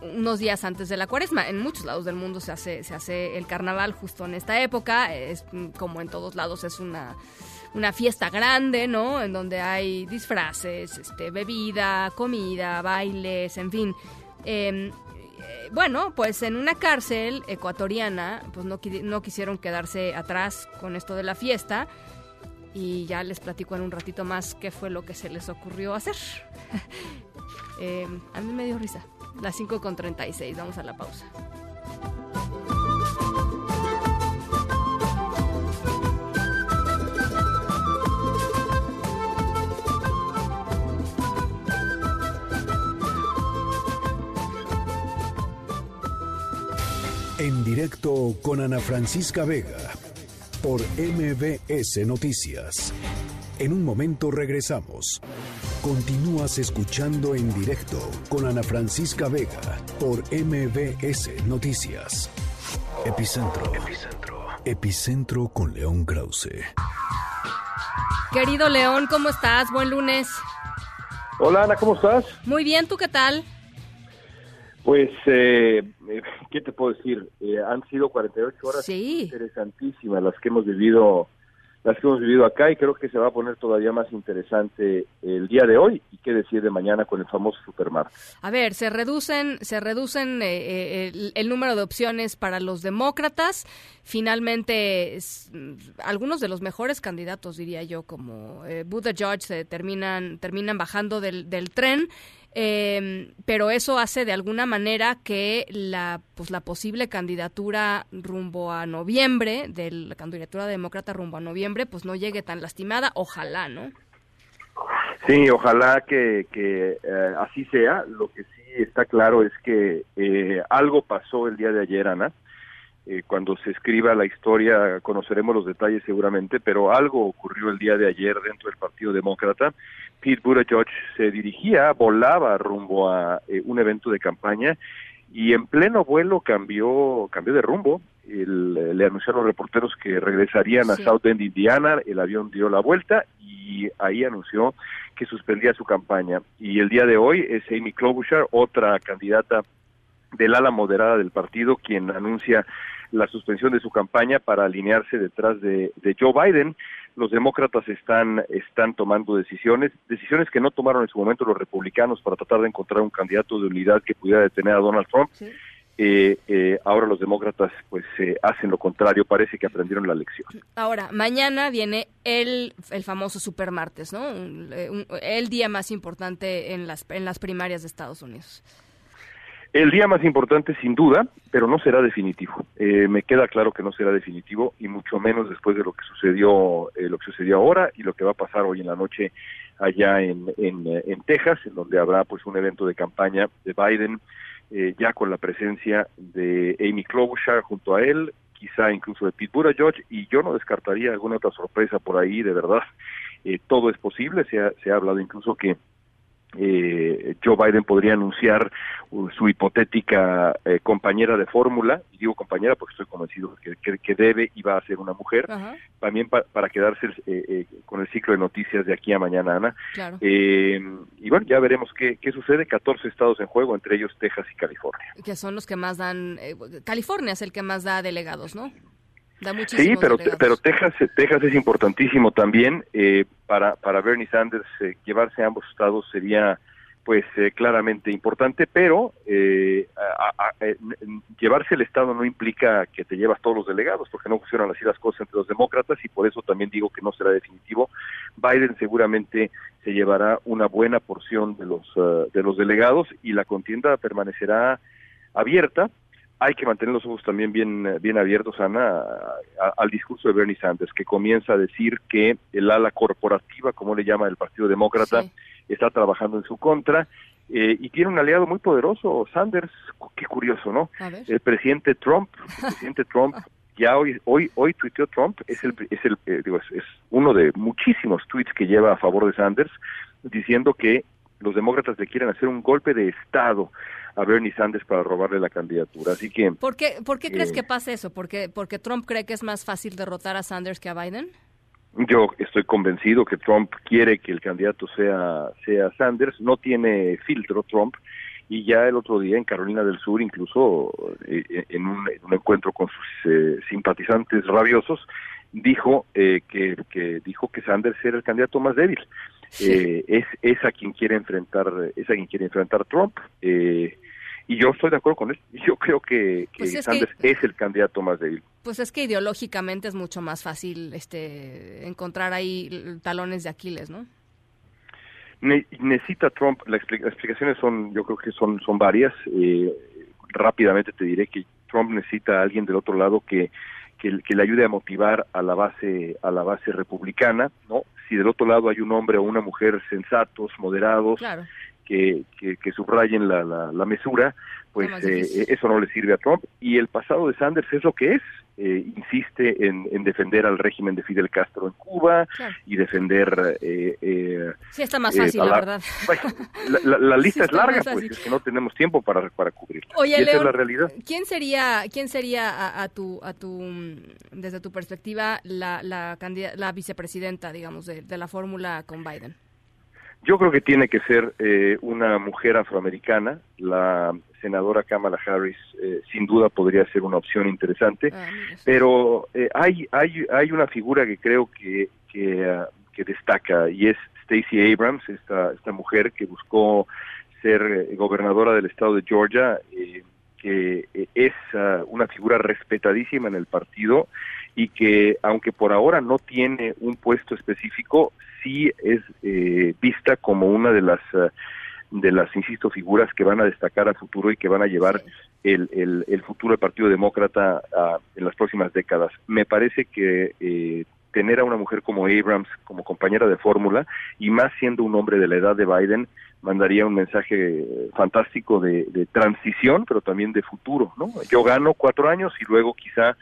unos días antes de la cuaresma. En muchos lados del mundo se hace, se hace el carnaval justo en esta época. Es como en todos lados es una una fiesta grande, ¿no? En donde hay disfraces, este, bebida, comida, bailes, en fin. Em, eh, bueno, pues en una cárcel ecuatoriana, pues no, no quisieron quedarse atrás con esto de la fiesta y ya les platico en un ratito más qué fue lo que se les ocurrió hacer. Em, a mí me dio risa. Las 5 con 36, vamos a la pausa. En directo con Ana Francisca Vega por MBS Noticias. En un momento regresamos. Continúas escuchando en directo con Ana Francisca Vega por MBS Noticias. Epicentro. Epicentro. Epicentro con León Krause. Querido León, ¿cómo estás? Buen lunes. Hola Ana, ¿cómo estás? Muy bien, ¿tú qué tal? Pues, eh, eh, ¿qué te puedo decir? Eh, han sido 48 horas interesantísimas las que hemos vivido las que hemos vivido acá y creo que se va a poner todavía más interesante el día de hoy y qué decir de mañana con el famoso Supermar. A ver, se reducen, se reducen el, número de opciones para los demócratas. Finalmente, algunos de los mejores candidatos, diría yo, como eh, Buttigieg, se terminan, terminan bajando del, del tren. Eh, pero eso hace de alguna manera que la, pues, la posible candidatura rumbo a noviembre, de la candidatura demócrata rumbo a noviembre, pues no llegue tan lastimada. Ojalá, ¿no? Sí, ojalá que, que eh, así sea. Lo que sí está claro es que eh, algo pasó el día de ayer, Ana. Eh, cuando se escriba la historia conoceremos los detalles seguramente, pero algo ocurrió el día de ayer dentro del Partido Demócrata Pete Buttigieg se dirigía, volaba rumbo a eh, un evento de campaña y en pleno vuelo cambió, cambió de rumbo. le anunciaron los reporteros que regresarían a South Bend, Indiana. El avión dio la vuelta y ahí anunció que suspendía su campaña. Y el día de hoy es Amy Klobuchar, otra candidata del ala moderada del partido, quien anuncia la suspensión de su campaña para alinearse detrás de, de Joe Biden los demócratas están, están tomando decisiones, decisiones que no tomaron en su momento los republicanos para tratar de encontrar un candidato de unidad que pudiera detener a Donald Trump. Eh, eh, ahora los demócratas pues eh, hacen lo contrario, parece que aprendieron la lección. Ahora, mañana viene el, el famoso supermartes, ¿no? el día más importante en las, en las primarias de Estados Unidos. El día más importante sin duda, pero no será definitivo. Eh, me queda claro que no será definitivo y mucho menos después de lo que sucedió, eh, lo que sucedió ahora y lo que va a pasar hoy en la noche allá en, en, eh, en Texas, en donde habrá pues un evento de campaña de Biden, ya con la presencia de Amy Klobuchar junto a él, quizá incluso de Pete Buttigieg y yo no descartaría alguna otra sorpresa por ahí, de verdad. todo es posible, se ha, se ha hablado incluso que eh, Joe Biden podría anunciar uh, su hipotética eh, compañera de fórmula, y digo compañera porque estoy convencido que, que, debe y va a ser una mujer, también para quedarse eh, eh, con el ciclo de noticias de aquí a mañana, Ana. y bueno, ya veremos qué, qué sucede. 14 estados en juego, entre ellos Texas y California. Que son los que más dan, California es el que más da delegados, ¿no? Sí, pero pero Texas Texas es importantísimo también eh, para para Bernie Sanders eh, llevarse a ambos estados sería pues eh, claramente importante, pero llevarse el estado no implica que te llevas todos los delegados, porque no funcionan así las cosas entre los demócratas y por eso también digo que no será definitivo. Biden seguramente se llevará una buena porción de los de los delegados y la contienda permanecerá abierta hay que mantener los ojos también bien, bien abiertos, Ana, al discurso de Bernie Sanders, que comienza a decir que el ala corporativa, como le llama el Partido Demócrata, está trabajando en su contra eh, y tiene un aliado muy poderoso, Sanders, qué curioso, ¿no? El presidente Trump, el presidente Trump ya hoy hoy hoy tuiteó Trump es el es el eh, digo, es, uno de muchísimos tweets que lleva a favor de Sanders diciendo que los demócratas le quieren hacer un golpe de Estado a Bernie Sanders para robarle la candidatura. Así que... ¿Por qué, por qué crees eh, que pasa eso? ¿Porque, ¿Porque Trump cree que es más fácil derrotar a Sanders que a Biden? Yo estoy convencido que Trump quiere que el candidato sea, sea Sanders, no tiene filtro Trump, y ya el otro día en Carolina del Sur, incluso eh, en, un, en un encuentro con sus eh, simpatizantes rabiosos, dijo eh, que, que dijo que Sanders era el candidato más débil. Eh, es, es a quien quiere enfrentar, es a quien quiere enfrentar Trump. Eh, y yo estoy de acuerdo con él. Yo creo que, que Pues es Sanders que- es el candidato más débil. Pues es que ideológicamente es mucho más fácil este encontrar ahí talones de Aquiles, ¿no? Ne- necesita Trump, las explicaciones son, yo creo que son, son varias. Eh, rápidamente te diré que Trump necesita a alguien del otro lado que, que, que le ayude a motivar a la base, a la base republicana, ¿no? Si del otro lado hay un hombre o una mujer sensatos, moderados, Claro. Que, que, que subrayen la, la, la mesura, pues eh, eso no le sirve a Trump. Y el pasado de Sanders es lo que es. Eh, insiste en, en defender al régimen de Fidel Castro en Cuba Claro. y defender... Eh, eh, Sí, está más eh, fácil, la la- verdad. La, lista Sí, es larga, pues es que no tenemos tiempo para, para cubrirla. Oye, y esa León, es la realidad. ¿quién sería, quién sería a, a tu, a tu, mm, desde tu perspectiva, la, la, la vicepresidenta, digamos, de, de la fórmula con Biden? Yo creo que tiene que ser eh, una mujer afroamericana. La senadora Kamala Harris eh, sin duda podría ser una opción interesante. Ah. Pero eh, hay, hay, hay una figura que creo que, que, ah, que destaca y es Stacey Abrams, esta, esta mujer que buscó ser eh, gobernadora del estado de Georgia, eh, que eh, es ah, una figura respetadísima en el partido y que aunque por ahora no tiene un puesto específico, sí es eh, vista como una de las ah, de las, insisto, figuras que van a destacar a futuro y que van a llevar el, el, el futuro del Partido Demócrata ah, en las próximas décadas. Me parece que eh, tener a una mujer como Abrams como compañera de fórmula y más siendo un hombre de la edad de Biden mandaría un mensaje eh, fantástico de, de transición, pero también de futuro, ¿no? Yo gano cuatro años y luego quizá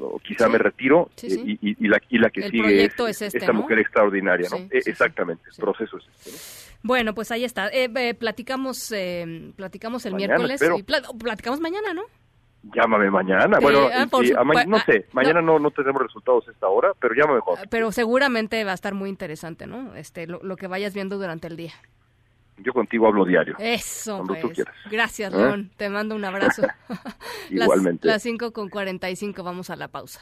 o quizá Sí. me retiro Sí, sí. Y, la, y la que El sigue es, es este, esta ¿no? mujer extraordinaria, Eh, sí. Exactamente, el proceso es este, ¿no? Bueno, pues ahí está. Eh, eh, platicamos, eh, platicamos el Mañana, miércoles y pla- platicamos mañana, ¿no? Llámame mañana. Bueno, ah, eh, por sí, su- a ma- pa- no ah, sé, mañana no, no tendremos resultados a esta hora, pero llámame mejor. Pero seguramente va a estar muy interesante, ¿no? Este, lo, lo que vayas viendo durante el día. Yo contigo hablo diario. Eso, Cuando tú pues. quieras. Gracias, ¿Eh? León. Te mando un abrazo. Las- Igualmente. Las 5 con 45, vamos a la pausa.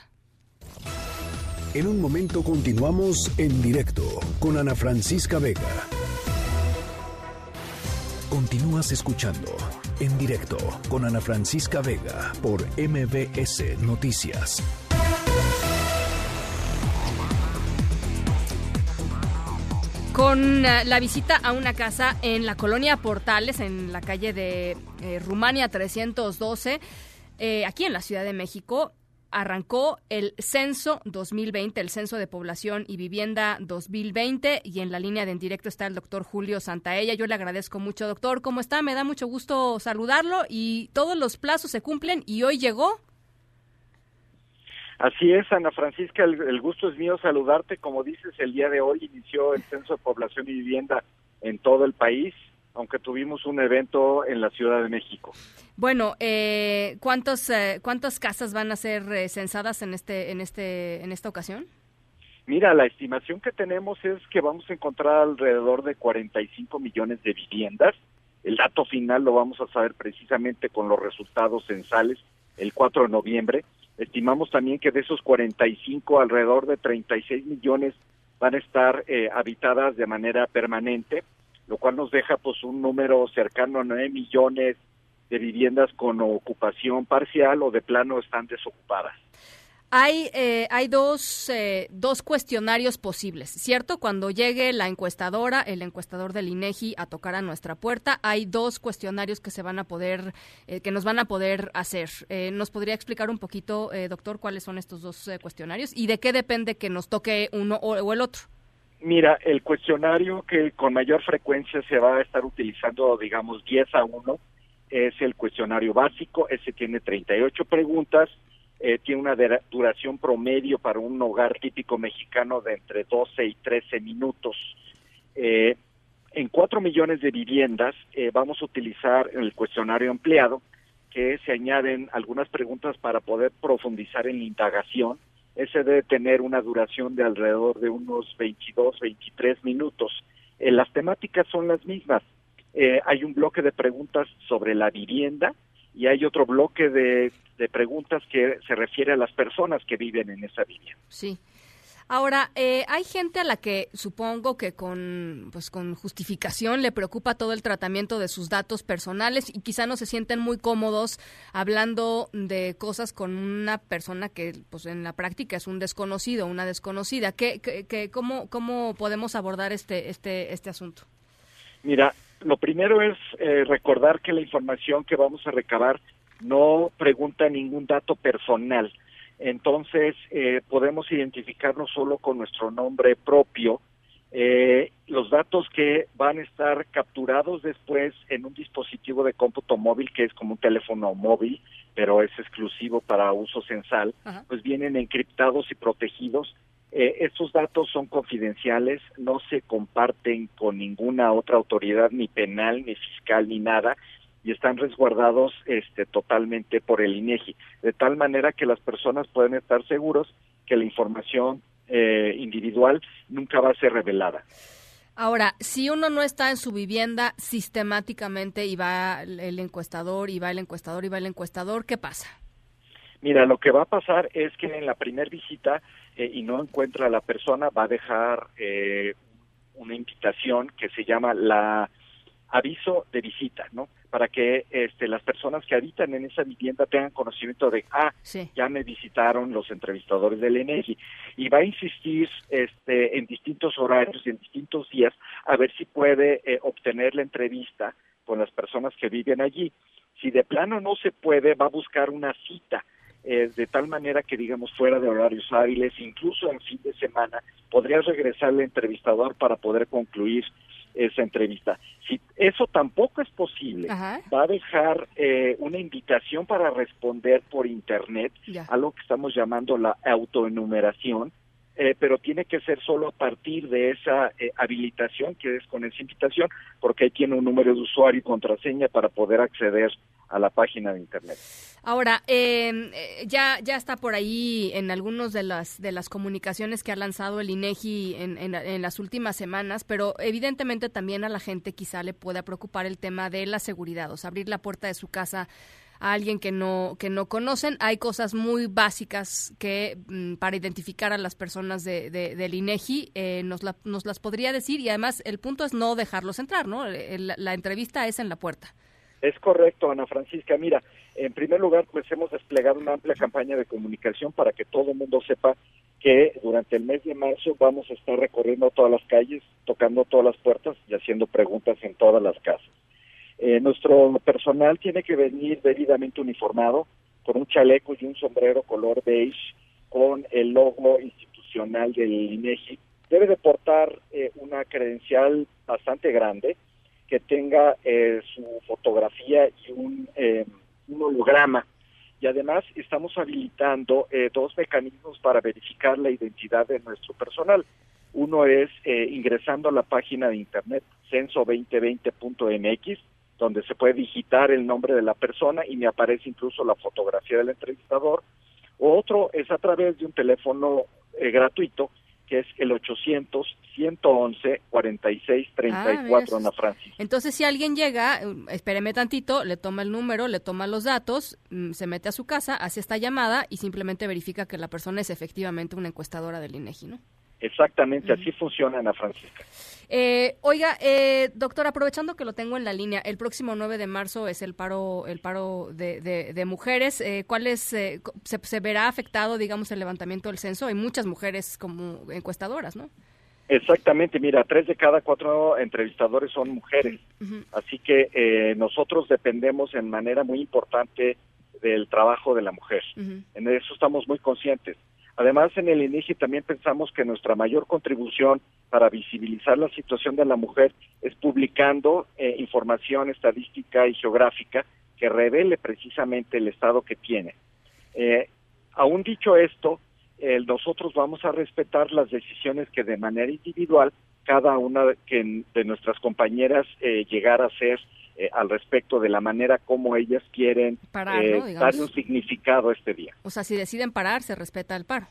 En un momento continuamos en directo con Ana Francisca Vega. Continúas escuchando en directo con Ana Francisca Vega por MBS Noticias. Con eh, la visita a una casa en la colonia Portales, en la calle de eh, Rumania 312, eh, aquí en la Ciudad de México, arrancó el censo 2020, el censo de población y vivienda 2020, y en la línea de en directo está el doctor Julio Santaella. Yo le agradezco mucho, doctor. ¿Cómo está? Me da mucho gusto saludarlo y todos los plazos se cumplen y hoy llegó. Así es, Ana Francisca, el, el gusto es mío saludarte. Como dices, el día de hoy inició el Censo de Población y Vivienda en todo el país, aunque tuvimos un evento en la Ciudad de México. Bueno, eh, ¿cuántos, eh, ¿cuántas casas van a ser eh, censadas en este, en este, en esta ocasión? Mira, la estimación que tenemos es que vamos a encontrar alrededor de 45 millones de viviendas. El dato final lo vamos a saber precisamente con los resultados censales el 4 de noviembre. Estimamos también que de esos 45, alrededor de 36 millones van a estar eh, habitadas de manera permanente, lo cual nos deja pues un número cercano a 9 millones de viviendas con ocupación parcial o de plano están desocupadas. Hay, eh, hay dos, eh, dos cuestionarios posibles, ¿cierto? Cuando llegue la encuestadora, el encuestador del INEGI a tocar a nuestra puerta, hay dos cuestionarios que se van a poder, eh, que nos van a poder hacer. Eh, ¿Nos podría explicar un poquito, eh, doctor, cuáles son estos dos eh, cuestionarios y de qué depende que nos toque uno o, o el otro? Mira, el cuestionario que con mayor frecuencia se va a estar utilizando, digamos, 10 a 1, es el cuestionario básico. Ese tiene 38 preguntas, eh, tiene una dura- duración promedio para un hogar típico mexicano de entre 12 y 13 minutos. Eh, en 4 millones de viviendas eh, vamos a utilizar el cuestionario empleado, que se añaden algunas preguntas para poder profundizar en la indagación. Ese debe tener una duración de alrededor de unos 22, 23 minutos. Eh, las temáticas son las mismas. Eh, hay un bloque de preguntas sobre la vivienda y hay otro bloque de, de preguntas que se refiere a las personas que viven en esa vivienda. Sí. Ahora, eh, hay gente a la que supongo que con, pues, con justificación le preocupa todo el tratamiento de sus datos personales y quizá no se sienten muy cómodos hablando de cosas con una persona que pues, en la práctica es un desconocido, una desconocida. ¿Qué, qué, cómo, ¿Cómo podemos abordar este, este, este asunto? Mira, lo primero es eh, recordar que la información que vamos a recabar no pregunta ningún dato personal entonces eh, podemos identificarnos solo con nuestro nombre propio. Eh, los datos que van a estar capturados después en un dispositivo de cómputo móvil, que es como un teléfono móvil, pero es exclusivo para uso censal, pues vienen encriptados y protegidos. Eh, estos datos son confidenciales, no se comparten con ninguna otra autoridad, ni penal, ni fiscal, ni nada, y están resguardados este, totalmente por el INEGI, de tal manera que las personas pueden estar seguros que la información eh, individual nunca va a ser revelada. Ahora, si uno no está en su vivienda sistemáticamente y va el encuestador y va el encuestador y va el encuestador, ¿qué pasa? Mira, lo que va a pasar es que en la primera visita eh, y no encuentra a la persona, va a dejar eh, una invitación que se llama la aviso de visita, ¿no? Para que este, las personas que habitan en esa vivienda tengan conocimiento de, ah, ya me visitaron los entrevistadores del ENEGI. Y va a insistir este, en distintos horarios y en distintos días a ver si puede eh, obtener la entrevista con las personas que viven allí. Si de plano no se puede, va a buscar una cita. Eh, de tal manera que digamos fuera de horarios hábiles, incluso en fin de semana, podría regresar el entrevistador para poder concluir esa entrevista. Si eso tampoco es posible, va a dejar eh, una invitación para responder por Internet, algo que estamos llamando la autoenumeración, eh, pero tiene que ser solo a partir de esa eh, habilitación que es con esa invitación, porque ahí tiene un número de usuario y contraseña para poder acceder a la página de internet. Ahora, em, eh, ya ya está por ahí en algunos de las de las comunicaciones que ha lanzado el INEGI en, en, las últimas semanas, pero evidentemente también a la gente quizá le pueda preocupar el tema de la seguridad, o sea, abrir la puerta de su casa a alguien que no que no conocen. Hay cosas muy básicas que mm, para identificar a las personas de, del INEGI eh, nos, nos las podría decir y además el punto es no dejarlos entrar, ¿no? la entrevista es en la puerta. Es correcto, Ana Francisca. Mira, en primer lugar, pues hemos desplegado una amplia campaña de comunicación para que todo el mundo sepa que durante el mes de marzo vamos a estar recorriendo todas las calles, tocando todas las puertas y haciendo preguntas en todas las casas. Eh, nuestro personal tiene que venir debidamente uniformado, con un chaleco y un sombrero color beige, con el logo institucional del INEGI. Debe de portar eh, una credencial bastante grande, que tenga eh, su fotografía y un, eh, un, holograma. Y además estamos habilitando eh, dos mecanismos para verificar la identidad de nuestro personal. Uno es ingresando a la página de internet censo2020.mx, donde se puede digitar el nombre de la persona y me aparece incluso la fotografía del entrevistador. Otro es a través de un teléfono gratuito que es el 800 111 46 34 Ana Francis. Entonces, si alguien llega, um, espéreme tantito, le toma el número, le toma los datos, mm, se mete a su casa, hace esta llamada y simplemente verifica que la persona es efectivamente una encuestadora del INEGI, ¿no? Exactamente, así funciona Ana Francisca. Eh, oiga, eh, doctor, aprovechando que lo tengo en la línea, el próximo 9 de marzo es el paro, el paro de, de, mujeres. Eh, ¿Cuál es, eh, se, verá afectado, digamos, el levantamiento del censo? Hay muchas mujeres como encuestadoras, ¿no? Exactamente, mira, tres de cada cuatro entrevistadores son mujeres, así que eh, nosotros dependemos en manera muy importante del trabajo de la mujer. En eso estamos muy conscientes. Además, en el INEGI también pensamos que nuestra mayor contribución para visibilizar la situación de la mujer es publicando eh, información estadística y geográfica que revele precisamente el estado que tiene. Eh, aún dicho esto, nosotros vamos a respetar las decisiones que de manera individual cada una de, de nuestras compañeras eh, llegar a ser eh, al respecto de la manera como ellas quieren eh, darle un significado a este día. O sea, si deciden parar, se respeta el paro.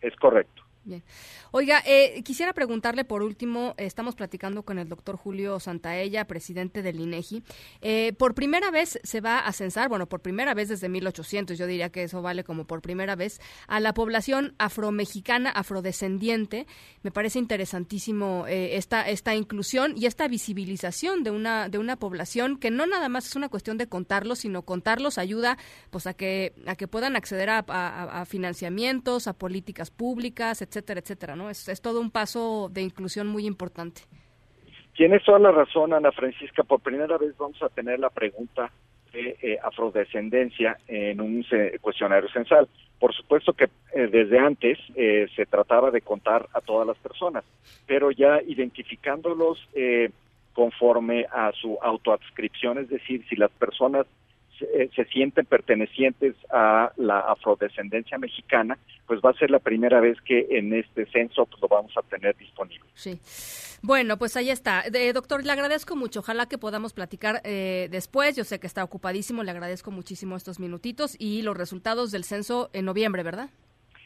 Es correcto. Bien. Oiga, eh, quisiera preguntarle por último, estamos platicando con el doctor Julio Santaella, presidente del INEGI. Eh, por primera vez se va a censar, bueno, por primera vez desde 1800, yo diría que eso vale como por primera vez, a la población afromexicana, afrodescendiente. Me parece interesantísimo eh, esta, esta inclusión y esta visibilización de una, de una población que no nada más es una cuestión de contarlos, sino contarlos ayuda pues a que, a que puedan acceder a, a financiamientos, a políticas públicas, etcétera etcétera, etcétera, ¿no? Es, es todo un paso de inclusión muy importante. Tienes toda la razón, Ana Francisca. Por primera vez vamos a tener la pregunta de eh, afrodescendencia en un cuestionario censal. Por supuesto que eh, desde antes eh, se trataba de contar a todas las personas, pero ya identificándolos conforme a su autoadscripción, es decir, si las personas eh, se, sienten pertenecientes a la afrodescendencia mexicana, pues va a ser la primera vez que en este censo pues, lo vamos a tener disponible. Sí. Bueno, pues ahí está. doctor, le agradezco mucho. Ojalá que podamos platicar eh, después. Yo sé que está ocupadísimo. Le agradezco muchísimo estos minutitos y los resultados del censo en noviembre, ¿verdad?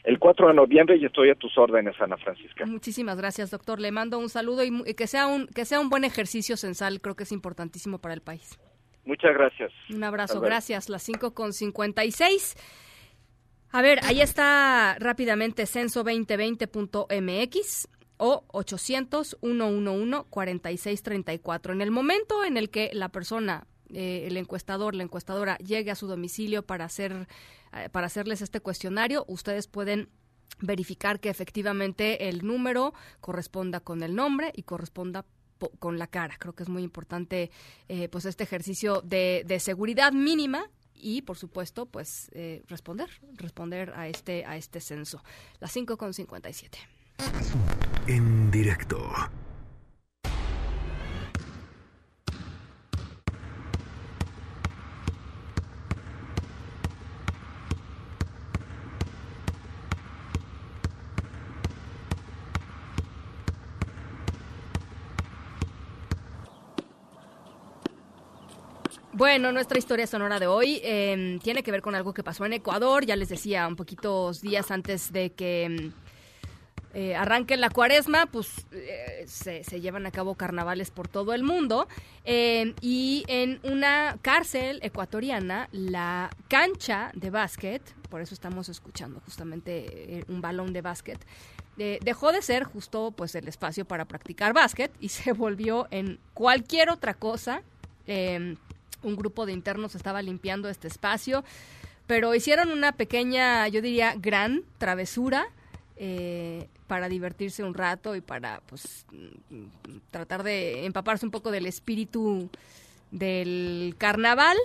El 4 de noviembre y estoy a tus órdenes, Ana Francisca. Muchísimas gracias, doctor. Le mando un saludo y que sea un que sea un buen ejercicio censal. Creo que es importantísimo para el país. Muchas gracias. Un abrazo, gracias. Las 5 con 56. A ver, ahí está rápidamente censo2020.mx o 800-111-4634. En el momento en el que la persona, eh, el encuestador, la encuestadora, llegue a su domicilio para, hacer, eh, para hacerles este cuestionario, ustedes pueden verificar que efectivamente el número corresponda con el nombre y corresponda con la cara. Creo que es muy importante eh, pues este ejercicio de, seguridad mínima y por supuesto pues eh, responder responder a este a este censo. Las 5 con 57 en directo Bueno, nuestra historia sonora de hoy em, tiene que ver con algo que pasó en Ecuador. Ya les decía, un poquitos días antes de que em, eh, arranque la cuaresma, pues eh, se, llevan a cabo carnavales por todo el mundo. Em, y en una cárcel ecuatoriana, la cancha de básquet, por eso estamos escuchando justamente eh, un balón de básquet, dejó de ser justo pues el espacio para practicar básquet y se volvió en cualquier otra cosa un grupo de internos estaba limpiando este espacio, pero hicieron una pequeña, yo diría, gran travesura. Eh, para divertirse un rato y para pues tratar de empaparse un poco del espíritu del carnaval.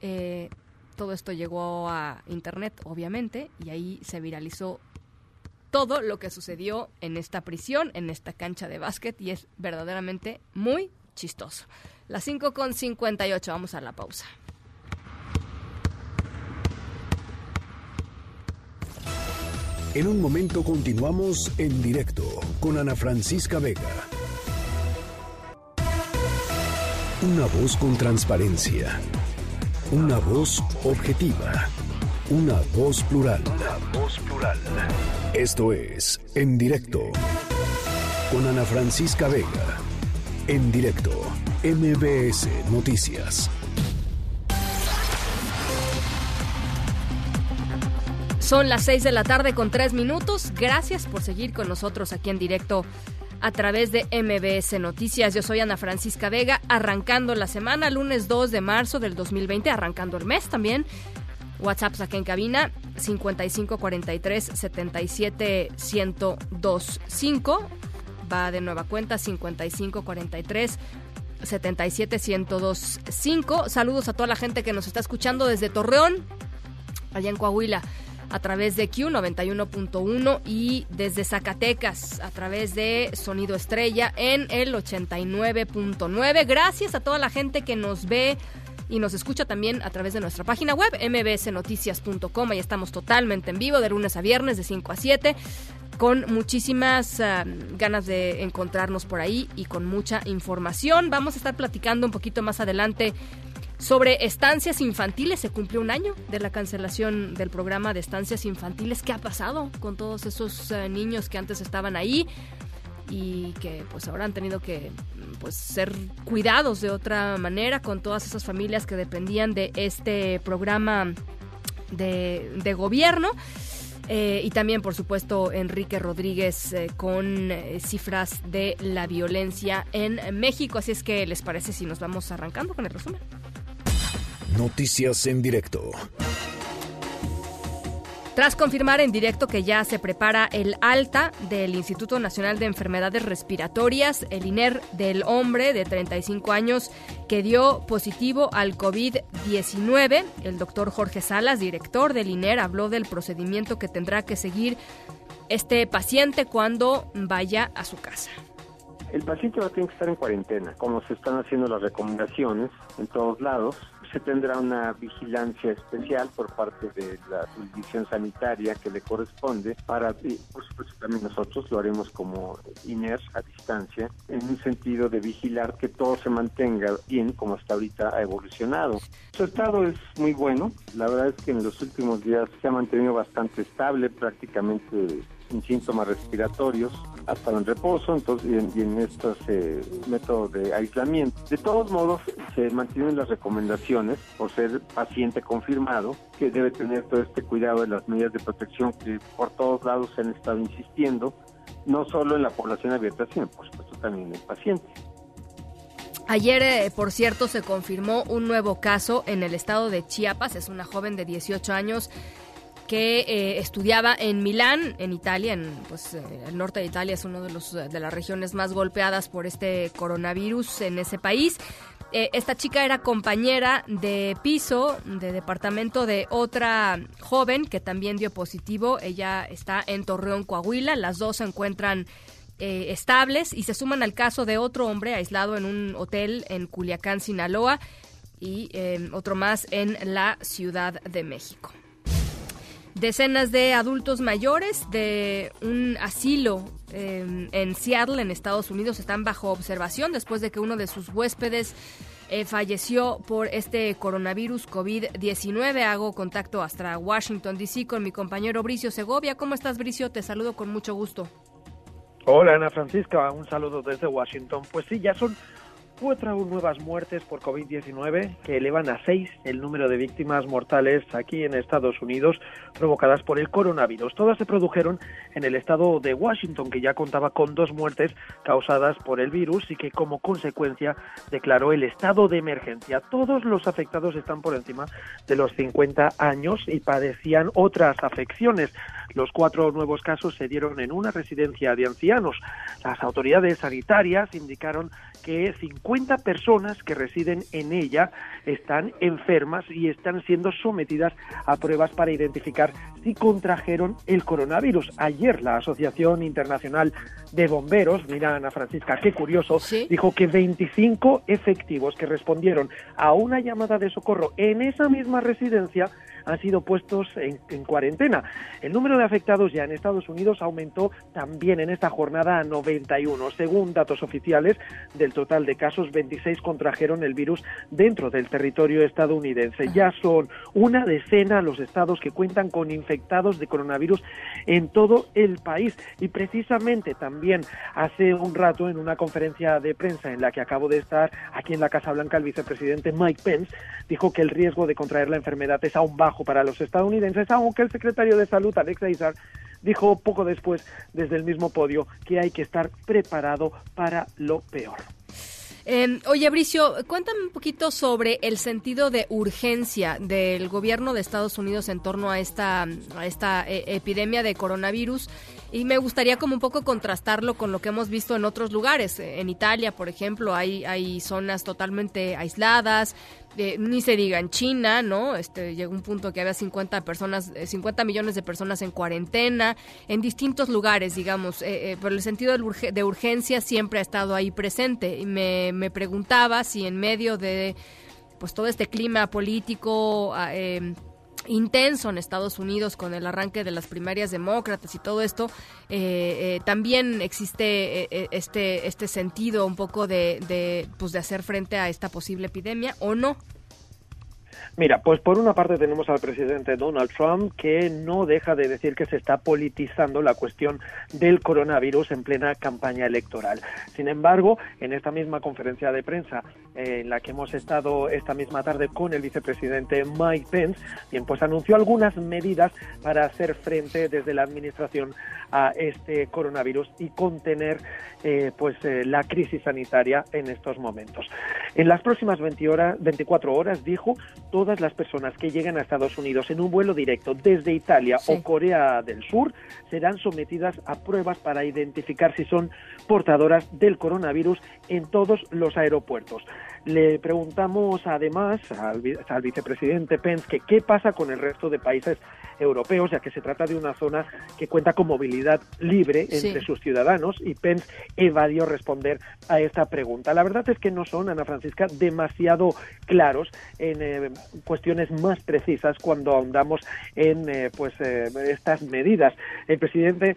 Eh, todo esto llegó a internet, obviamente, y ahí se viralizó todo lo que sucedió en esta prisión, en esta cancha de básquet, y es verdaderamente muy chistoso. Las 5 con 58, vamos a la pausa. En un momento continuamos en directo con Ana Francisca Vega. Una voz con transparencia. Una voz objetiva. Una voz plural. Una voz plural. Esto es En directo con Ana Francisca Vega. En directo MBS Noticias. Son las 6 de la tarde con 3 minutos. Gracias por seguir con nosotros aquí en directo a través de MBS Noticias. Yo soy Ana Francisca Vega, arrancando la semana, lunes 2 de marzo del 2020, arrancando el mes también. WhatsApp aquí en cabina 5543 77 1025 va de nueva cuenta 5543 77125. Saludos a toda la gente que nos está escuchando desde Torreón, allá en Coahuila, a través de Q91.1 y desde Zacatecas a través de Sonido Estrella en el 89.9. Gracias a toda la gente que nos ve y nos escucha también a través de nuestra página web mbsnoticias.com. Ahí estamos totalmente en vivo de lunes a viernes de 5 a 7 con muchísimas ah, ganas de encontrarnos por ahí y con mucha información. Vamos a estar platicando un poquito más adelante sobre estancias infantiles. Se cumplió un año de la cancelación del programa de estancias infantiles. ¿Qué ha pasado con todos esos ah, niños que antes estaban ahí? y que pues ahora han tenido que pues ser cuidados de otra manera con todas esas familias que dependían de este programa de, gobierno. Eh, y también, por supuesto, Enrique Rodríguez eh, con eh, cifras de la violencia en México. Así es que, ¿les parece si nos vamos arrancando con el resumen? Noticias en directo. Tras confirmar en directo que ya se prepara el alta del Instituto Nacional de Enfermedades Respiratorias, el INER del hombre de 35 años que dio positivo al COVID-19, el doctor Jorge Salas, director del INER, habló del procedimiento que tendrá que seguir este paciente cuando vaya a su casa. El paciente va a tener que estar en cuarentena, como se están haciendo las recomendaciones en todos lados se tendrá una vigilancia especial por parte de la jurisdicción sanitaria que le corresponde para, por supuesto también nosotros lo haremos como INER a distancia, en un sentido de vigilar que todo se mantenga bien como hasta ahorita ha evolucionado. Su estado es muy bueno, la verdad es que en los últimos días se ha mantenido bastante estable, prácticamente sin síntomas respiratorios, hasta en reposo entonces, y en, estos eh, métodos de aislamiento. De todos modos, se mantienen las recomendaciones por ser paciente confirmado, que debe tener todo este cuidado de las medidas de protección que por todos lados se han estado insistiendo, no solo en la población abierta, sino por supuesto también en el paciente. Ayer, eh, por cierto, se confirmó un nuevo caso en el estado de Chiapas. Es una joven de 18 años que eh, estudiaba en Milán, en Italia, en pues eh, el norte de Italia es una de los de las regiones más golpeadas por este coronavirus en ese país. Eh, esta chica era compañera de piso, de departamento de otra joven que también dio positivo. Ella está en Torreón, Coahuila. Las dos se encuentran estables y se suman al caso de otro hombre aislado en un hotel en Culiacán, Sinaloa, y otro más en la Ciudad de México. Decenas de adultos mayores de un asilo em, en Seattle, en Estados Unidos, están bajo observación después de que uno de sus huéspedes eh, falleció por este coronavirus COVID-19. Hago contacto hasta Washington, D.C. con mi compañero Bricio Segovia. ¿Cómo estás, Bricio? Te saludo con mucho gusto. Hola, Ana Francisca. Un saludo desde Washington. Pues sí, ya son cuatro nuevas muertes por COVID-19 que elevan a seis el número de víctimas mortales aquí en Estados Unidos provocadas por el coronavirus. Todas se produjeron en el estado de Washington, que ya contaba con dos muertes causadas por el virus y que como consecuencia declaró el estado de emergencia. Todos los afectados están por encima de los 50 años y padecían otras afecciones. Los cuatro nuevos casos se dieron en una residencia de ancianos. Las autoridades sanitarias indicaron que 50 personas que residen en ella están enfermas y están siendo sometidas a pruebas para identificar si contrajeron el coronavirus. Ayer la Asociación Internacional de Bomberos, mira Ana Francisca, qué curioso, dijo que 25 efectivos que respondieron a una llamada de socorro en esa misma residencia han sido puestos en, cuarentena. El número de afectados ya en Estados Unidos aumentó también en esta jornada a 91. Según datos oficiales, del total de casos, 26 contrajeron el virus dentro del territorio estadounidense. Ya son una decena los estados que cuentan con infectados de coronavirus en todo el país. Y precisamente también hace un rato en una conferencia de prensa en la que acabo de estar aquí en la Casa Blanca, el vicepresidente Mike Pence dijo que el riesgo de contraer la enfermedad es aún bajo para los estadounidenses, aunque el secretario de Salud, Alex Azar, dijo poco después desde el mismo podio que hay que estar preparado para lo peor. Eh, oye, Bricio, cuéntame un poquito sobre el sentido de urgencia del gobierno de Estados Unidos en torno a esta, a esta eh, epidemia de coronavirus y me gustaría como un poco contrastarlo con lo que hemos visto en otros lugares. En Italia, por ejemplo, hay, hay zonas totalmente aisladas, eh, ni se diga en China, ¿no? Este, llegó un punto que había 50 personas, 50 millones de personas en cuarentena, en distintos lugares, digamos, eh, pero el sentido de urgencia siempre ha estado ahí presente. Y me, me preguntaba si en medio de pues todo este clima político ah, eh, intenso en Estados Unidos con el arranque de las primarias demócratas y todo esto, eh, eh, también existe eh, este este sentido un poco de, de pues de hacer frente a esta posible epidemia o no. Mira, pues por una parte tenemos al presidente Donald Trump que no deja de decir que se está politizando la cuestión del coronavirus en plena campaña electoral. Sin embargo, en esta misma conferencia de prensa eh, en la que hemos estado esta misma tarde con el vicepresidente Mike Pence, pues anunció algunas medidas para hacer frente desde la administración a este coronavirus y contener eh, pues eh, la crisis sanitaria en estos momentos. En las próximas 20 horas, 24 horas, dijo, todas las personas que lleguen a Estados Unidos en un vuelo directo desde Italia o Corea del Sur serán sometidas a pruebas para identificar si son portadoras del coronavirus en todos los aeropuertos. Le preguntamos además al, al vicepresidente Pence que qué pasa con el resto de países europeos, ya que se trata de una zona que cuenta con movilidad libre entre Sí. sus ciudadanos y Pence evadió responder a esta pregunta. La verdad es que no son, Ana Francisca, demasiado claros en eh, cuestiones más precisas cuando ahondamos en eh, pues eh, estas medidas. El presidente,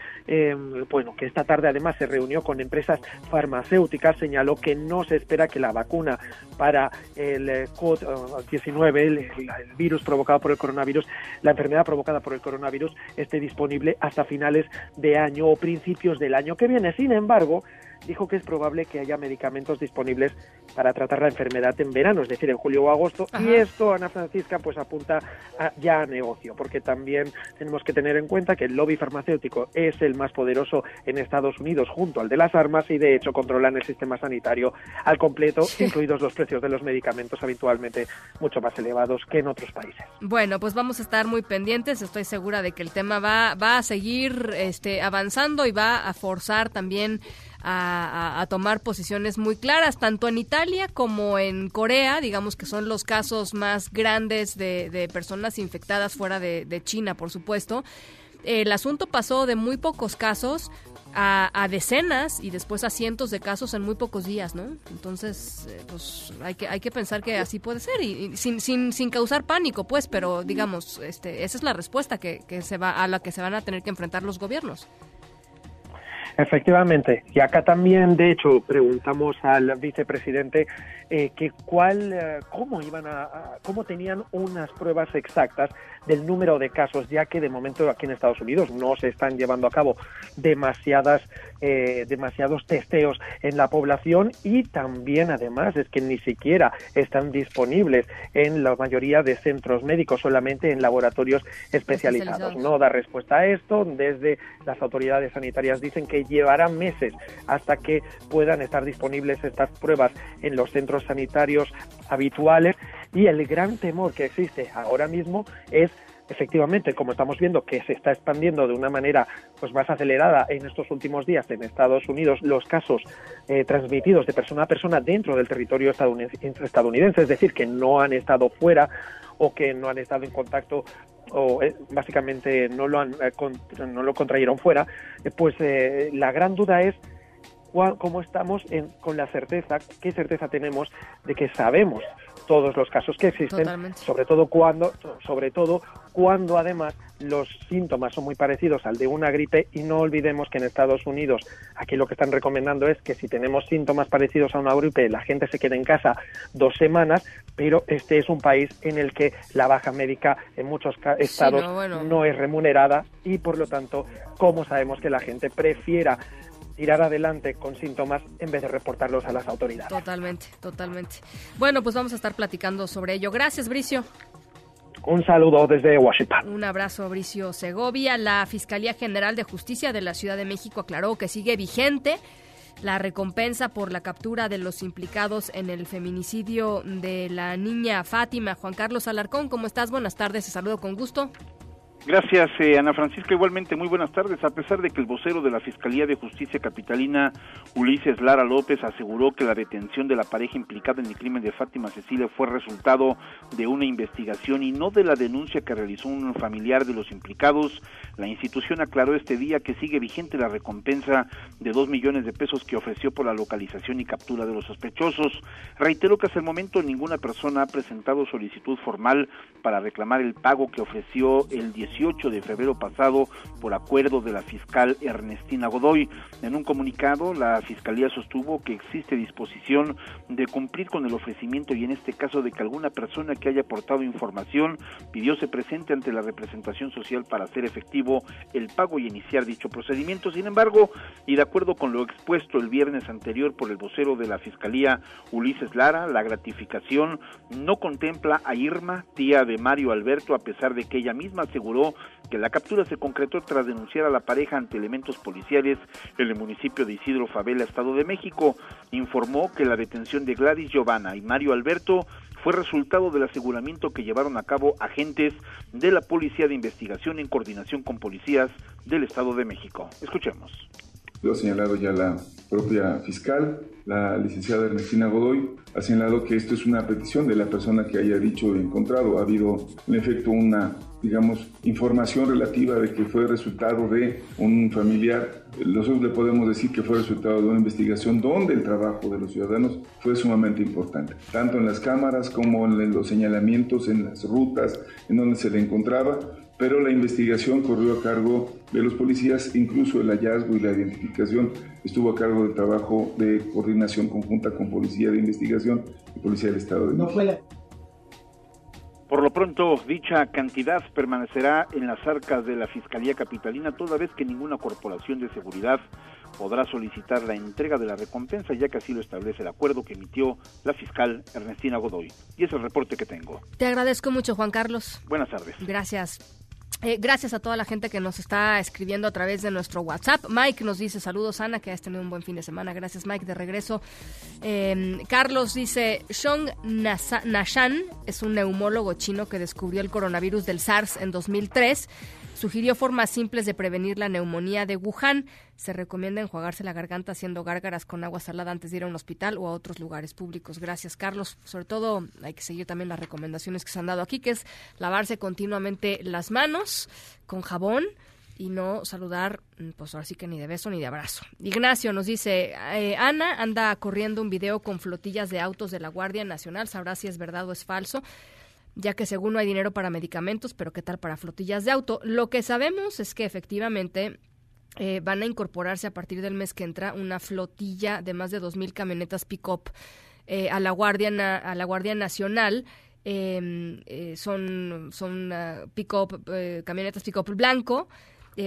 bueno, que esta tarde además se reunió con empresas farmacéuticas, señaló que no se espera que la vacuna para el eh, COVID-19, el, el virus provocado por el coronavirus, la enfermedad provocada por el coronavirus, esté disponible hasta finales de año o principios del año que viene. Sin embargo, dijo que es probable que haya medicamentos disponibles para tratar la enfermedad en verano, es decir, en julio o agosto. Ajá. Y esto, Ana Francisca, pues apunta a- ya a negocio, porque también tenemos que tener en cuenta que el lobby farmacéutico es el más poderoso en Estados Unidos junto al de las armas y de hecho controlan el sistema sanitario al completo, incluidos los precios de los medicamentos habitualmente mucho más elevados que en otros países. Bueno, pues vamos a estar muy pendientes. Estoy segura de que el tema va, va a seguir este, avanzando y va a forzar también a, tomar posiciones muy claras, tanto en Italia como en Corea, digamos que son los casos más grandes de, personas infectadas fuera de, China, por supuesto. El asunto pasó de muy pocos casos a, decenas y después a cientos de casos en muy pocos días, ¿no? Entonces, eh, pues hay que, hay que pensar que así puede ser y, sin, sin, sin causar pánico, pues, pero digamos, este, esa es la respuesta que se va a la que se van a tener que enfrentar los gobiernos. Efectivamente, y acá también, de hecho, preguntamos al vicepresidente eh, que cuál, eh, cómo iban a, a- cómo tenían unas pruebas exactas del número de casos, ya que de momento aquí en Estados Unidos no se están llevando a cabo demasiadas, eh, demasiados testeos en la población y también, además, es que ni siquiera están disponibles en la mayoría de centros médicos, solamente en laboratorios especializados. No da respuesta a esto. Desde las autoridades sanitarias dicen que llevará meses hasta que puedan estar disponibles estas pruebas en los centros sanitarios habituales y el gran temor que existe ahora mismo es efectivamente, como estamos viendo, que se está expandiendo de una manera pues más acelerada en estos últimos días en Estados Unidos los casos eh, transmitidos de persona a persona dentro del territorio estadounidense, es decir, que no han estado fuera o que no han estado en contacto o eh, básicamente no lo han eh, con- no lo contrayeron fuera, pues la gran duda es cua- cómo estamos en- con la certeza, qué certeza tenemos de que sabemos todos los casos que existen, Totalmente. sobre todo cuando, sobre todo cuando además los síntomas son muy parecidos al de una gripe y no olvidemos que en Estados Unidos aquí lo que están recomendando es que si tenemos síntomas parecidos a una gripe la gente se quede en casa dos semanas, pero este es un país en el que la baja médica en muchos estados no, bueno. no es remunerada y por lo tanto, ¿cómo sabemos que la gente prefiera tirar adelante con síntomas en vez de reportarlos a las autoridades? Totalmente, totalmente. Bueno, pues vamos a estar platicando sobre ello. Gracias, Bricio. Un saludo desde Washington. Un abrazo, Bricio Segovia. La Fiscalía General de Justicia de la Ciudad de México aclaró que sigue vigente la recompensa por la captura de los implicados en el feminicidio de la niña Fátima. Juan Carlos Alarcón, ¿cómo estás? Buenas tardes, te saludo con gusto. Gracias, eh, Ana Francisca. Igualmente, muy buenas tardes. A pesar de que el vocero de la Fiscalía de Justicia Capitalina, Ulises Lara López, aseguró que la detención de la pareja implicada en el crimen de Fátima Cecilia fue resultado de una investigación y no de la denuncia que realizó un familiar de los implicados, la institución aclaró este día que sigue vigente la recompensa de dos millones de pesos que ofreció por la localización y captura de los sospechosos. Reiteró que hasta el momento ninguna persona ha presentado solicitud formal para reclamar el pago que ofreció el 10 18 de febrero pasado por acuerdo de la fiscal Ernestina Godoy. En un comunicado, la Fiscalía sostuvo que existe disposición de cumplir con el ofrecimiento y en este caso de que alguna persona que haya aportado información pidió se presente ante la representación social para hacer efectivo el pago y iniciar dicho procedimiento. Sin embargo, y de acuerdo con lo expuesto el viernes anterior por el vocero de la Fiscalía, Ulises Lara, la gratificación no contempla a Irma, tía de Mario Alberto, a pesar de que ella misma aseguró que la captura se concretó tras denunciar a la pareja ante elementos policiales en el municipio de Isidro Favela, Estado de México. Informó que la detención de Gladys Giovanna y Mario Alberto fue resultado del aseguramiento que llevaron a cabo agentes de la Policía de Investigación en coordinación con policías del Estado de México. Escuchemos. Lo ha señalado ya la propia fiscal, la licenciada Ernestina Godoy, ha señalado que esto es una petición de la persona que haya dicho encontrado. Ha habido, en efecto, una, digamos, información relativa de que fue resultado de un familiar. Nosotros le podemos decir que fue resultado de una investigación donde el trabajo de los ciudadanos fue sumamente importante, tanto en las cámaras como en los señalamientos, en las rutas en donde se le encontraba pero la investigación corrió a cargo de los policías, incluso el hallazgo y la identificación estuvo a cargo del trabajo de coordinación conjunta con Policía de Investigación y Policía del Estado de México. Por lo pronto, dicha cantidad permanecerá en las arcas de la Fiscalía Capitalina, toda vez que ninguna corporación de seguridad podrá solicitar la entrega de la recompensa, ya que así lo establece el acuerdo que emitió la fiscal Ernestina Godoy. Y es el reporte que tengo. Te agradezco mucho, Juan Carlos. Buenas tardes. Gracias. Eh, gracias a toda la gente que nos está escribiendo a través de nuestro WhatsApp. Mike nos dice saludos, Ana, que has tenido un buen fin de semana. Gracias, Mike, de regreso. Em, Carlos dice, Shong Nashan es un neumólogo chino que descubrió el coronavirus del SARS en 2003 Sugirió formas simples de prevenir la neumonía de Wuhan. Se recomienda enjuagarse la garganta haciendo gárgaras con agua salada antes de ir a un hospital o a otros lugares públicos. Gracias, Carlos. Sobre todo hay que seguir también las recomendaciones que se han dado aquí, que es lavarse continuamente las manos con jabón y no saludar, mm, pues ahora sí que ni de beso ni de abrazo. Ignacio nos dice, eh, Ana anda corriendo un video con flotillas de autos de la Guardia Nacional, sabrá si es verdad o es falso ya que según no hay dinero para medicamentos, pero qué tal para flotillas de auto. Lo que sabemos es que efectivamente eh, van a incorporarse a partir del mes que entra una flotilla de más de 2.000 camionetas pick-up eh, a, la Guardia, a la Guardia Nacional. Em, eh, son son uh, pick-up, camionetas pick-up blanco.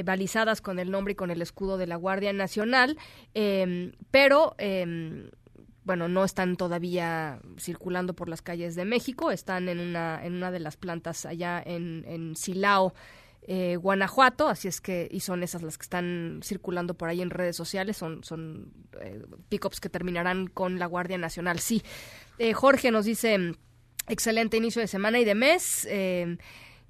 balizadas con el nombre y con el escudo de la Guardia Nacional, em, pero em, bueno, no están todavía circulando por las calles de México, están en una, en una de las plantas allá en, Silao, eh, Guanajuato, así es que, y son esas las que están circulando por ahí en redes sociales, son, son eh, pickups que terminarán con la Guardia Nacional. Sí, eh, Jorge nos dice, excelente inicio de semana y de mes. Eh,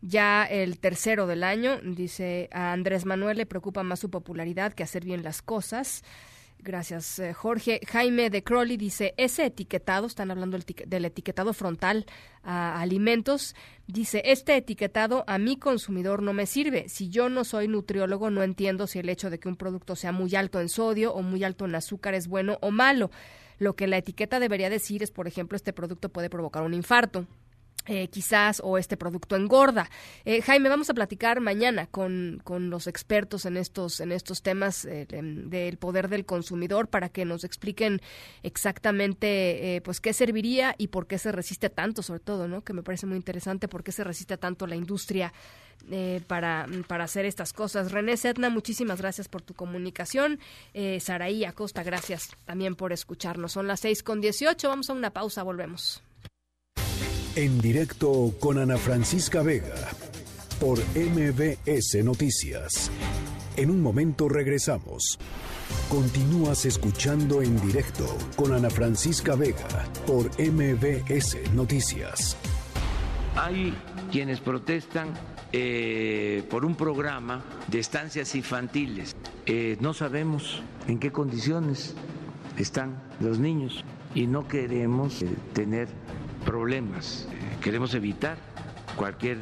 ya el tercero del año, dice a Andrés Manuel le preocupa más su popularidad que hacer bien las cosas. Gracias, eh, Jorge. Jaime de Crowley dice, ese etiquetado, están hablando del, etiquetado frontal a alimentos, dice, este etiquetado a mi consumidor no me sirve. Si yo no soy nutriólogo, no entiendo si el hecho de que un producto sea muy alto en sodio o muy alto en azúcar es bueno o malo. Lo que la etiqueta debería decir es, por ejemplo, este producto puede provocar un infarto eh, quizás o este producto engorda. Eh, Jaime, vamos a platicar mañana con, con, los expertos en estos, en estos temas eh, del poder del consumidor para que nos expliquen exactamente pues qué serviría y por qué se resiste tanto, sobre todo, ¿no? que me parece muy interesante, por qué se resiste tanto la industria para, para hacer estas cosas. René Setna, muchísimas gracias por tu comunicación. Saraí Acosta, gracias también por escucharnos. Son las seis con dieciocho, vamos a una pausa, volvemos. En directo con Ana Francisca Vega por MBS Noticias. En un momento regresamos. Continúas escuchando en directo con Ana Francisca Vega por MBS Noticias. Hay quienes protestan eh, por un programa de estancias infantiles. Eh, no sabemos en qué condiciones están los niños y no queremos eh, tener problemas, queremos evitar cualquier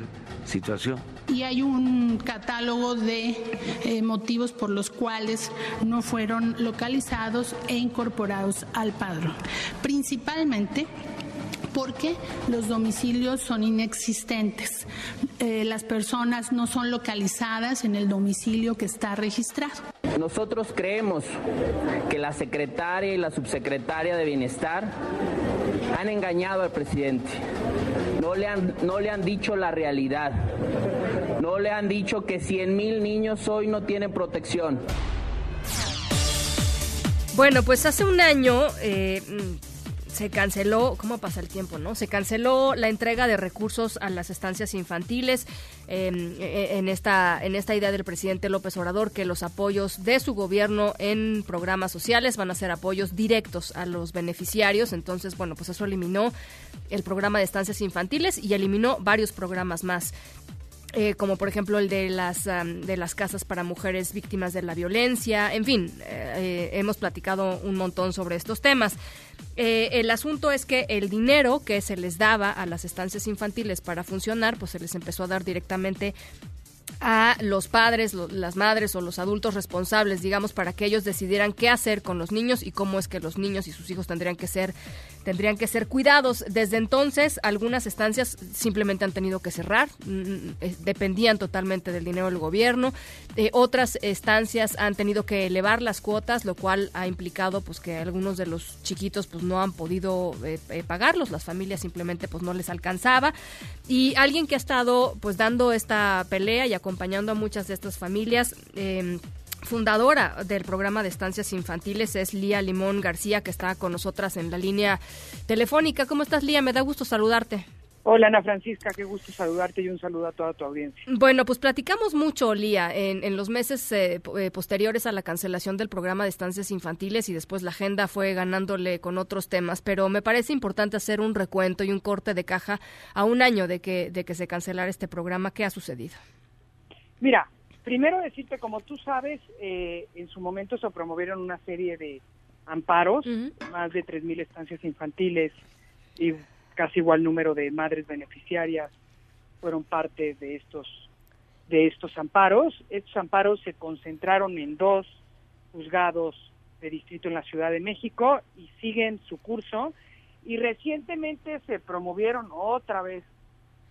situación y hay un catálogo de eh, motivos por los cuales no fueron localizados e incorporados al padrón. Principalmente porque los domicilios son inexistentes. Eh, las personas no son localizadas en el domicilio que está registrado. Nosotros creemos que la secretaria y la subsecretaria de Bienestar han engañado al presidente. No le han, no le han dicho la realidad. No le han dicho que 100 mil niños hoy no tienen protección. Bueno, pues hace un año eh, se canceló, ¿cómo pasa el tiempo, no? Se canceló la entrega de recursos a las estancias infantiles em, e, e, en esta en esta idea del presidente López Obrador que los apoyos de su gobierno en programas sociales van a ser apoyos directos a los beneficiarios. Entonces, bueno, pues eso eliminó el programa de estancias infantiles y eliminó varios programas más. Eh, como por ejemplo el de las de las casas para mujeres víctimas de la violencia, en fin, eh, eh, hemos platicado un montón sobre estos temas. el asunto es que el dinero que se les daba a las estancias infantiles para funcionar, pues se les empezó a dar directamente a los padres, las madres o los adultos responsables, digamos, para que ellos decidieran qué hacer con los niños y cómo es que los niños y sus hijos tendrían que ser tendrían que ser cuidados. Desde entonces, algunas estancias simplemente han tenido que cerrar, mm, eh, dependían totalmente del dinero del gobierno. Eh, otras estancias han tenido que elevar las cuotas, lo cual ha implicado pues que algunos de los chiquitos pues no han podido eh, pagarlos, las familias simplemente pues no les alcanzaba. Y alguien que ha estado pues dando esta pelea y acompañando a muchas de estas familias, eh, fundadora del programa de estancias infantiles es Lía Limón García, que está con nosotras en la línea telefónica. ¿Cómo estás, Lía? Me da gusto saludarte. Hola Ana Francisca, qué gusto saludarte y un saludo a toda tu audiencia. Bueno, pues platicamos mucho, Lía, en, los meses eh, eh, posteriores a la cancelación del programa de estancias infantiles y después la agenda fue ganándole con otros temas, pero me parece importante hacer un recuento y un corte de caja a un año de que, de que se cancelara este programa. ¿Qué ha sucedido? Mira, Primero decirte, como tú sabes, eh, en su momento se promovieron una serie de amparos, más de 3.000 estancias infantiles y casi igual número de madres beneficiarias fueron parte de estos de estos amparos. Estos amparos se concentraron en dos juzgados de distrito en la Ciudad de México y siguen su curso. Y recientemente se promovieron otra vez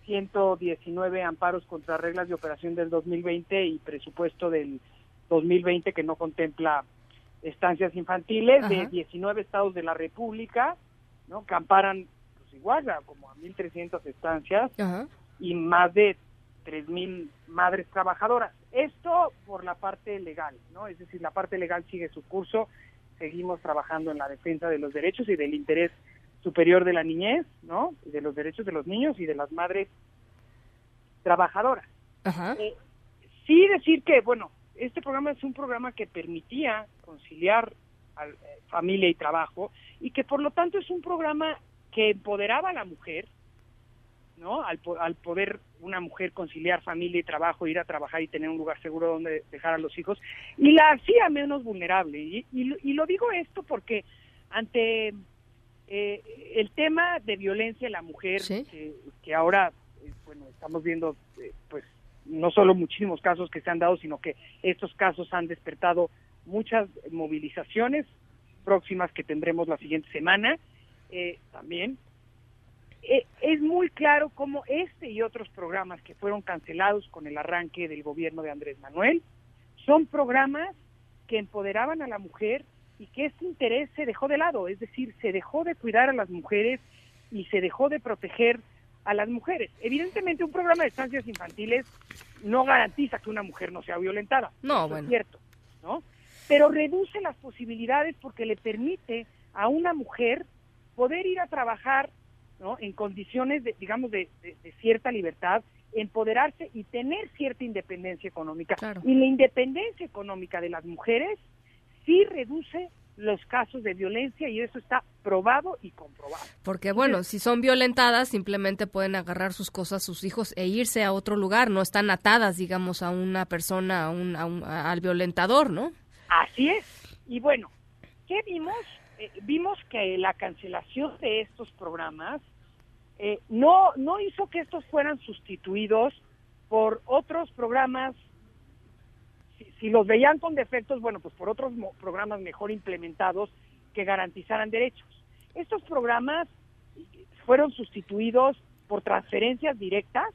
119 amparos contra reglas de operación del 2020 y presupuesto del 2020 que no contempla estancias infantiles de 19 estados de la República, ¿no? Que amparan pues igual como a 1300 estancias y más de 3000 madres trabajadoras. Esto por la parte legal, ¿no? Es decir, la parte legal sigue su curso, seguimos trabajando en la defensa de los derechos y del interés superior de la niñez, ¿no? De los derechos de los niños y de las madres trabajadoras. Eh, sí decir que, bueno, este programa es un programa que permitía conciliar eh, familia y trabajo y que por lo tanto es un programa que empoderaba a la mujer, ¿no? Al, al poder una mujer conciliar familia y trabajo, ir a trabajar y tener un lugar seguro donde dejar a los hijos, y la hacía menos vulnerable. Y, y lo digo esto porque ante eh, el tema de violencia en la mujer, que, ahora, eh, bueno, estamos viendo, eh, pues, no solo muchísimos casos que se han dado, sino que estos casos han despertado muchas movilizaciones próximas que tendremos la siguiente semana también. es muy claro cómo este y otros programas que fueron cancelados con el arranque del gobierno de Andrés Manuel son programas que empoderaban a la mujer y que ese interés se dejó de lado, es decir, se dejó de cuidar a las mujeres y se dejó de proteger a las mujeres. Evidentemente, un programa de estancias infantiles no garantiza que una mujer no sea violentada. No, bueno. Es cierto, ¿no? Pero reduce las posibilidades porque le permite a una mujer poder ir a trabajar, ¿no? En condiciones, de, digamos, de, cierta libertad, empoderarse y tener cierta independencia económica. Y la independencia económica de las mujeres sí reduce los casos de violencia y eso está probado y comprobado. Porque bueno, si son violentadas, simplemente pueden agarrar sus cosas, sus hijos e irse a otro lugar, no están atadas, digamos, a una persona, a un, al violentador, ¿no? Así es. Y bueno, ¿qué vimos? Eh, vimos que la cancelación de estos programas eh, no, no hizo que estos fueran sustituidos por otros programas si, los veían con defectos, bueno, pues por otros programas mejor implementados que garantizaran derechos. Estos programas fueron sustituidos por transferencias directas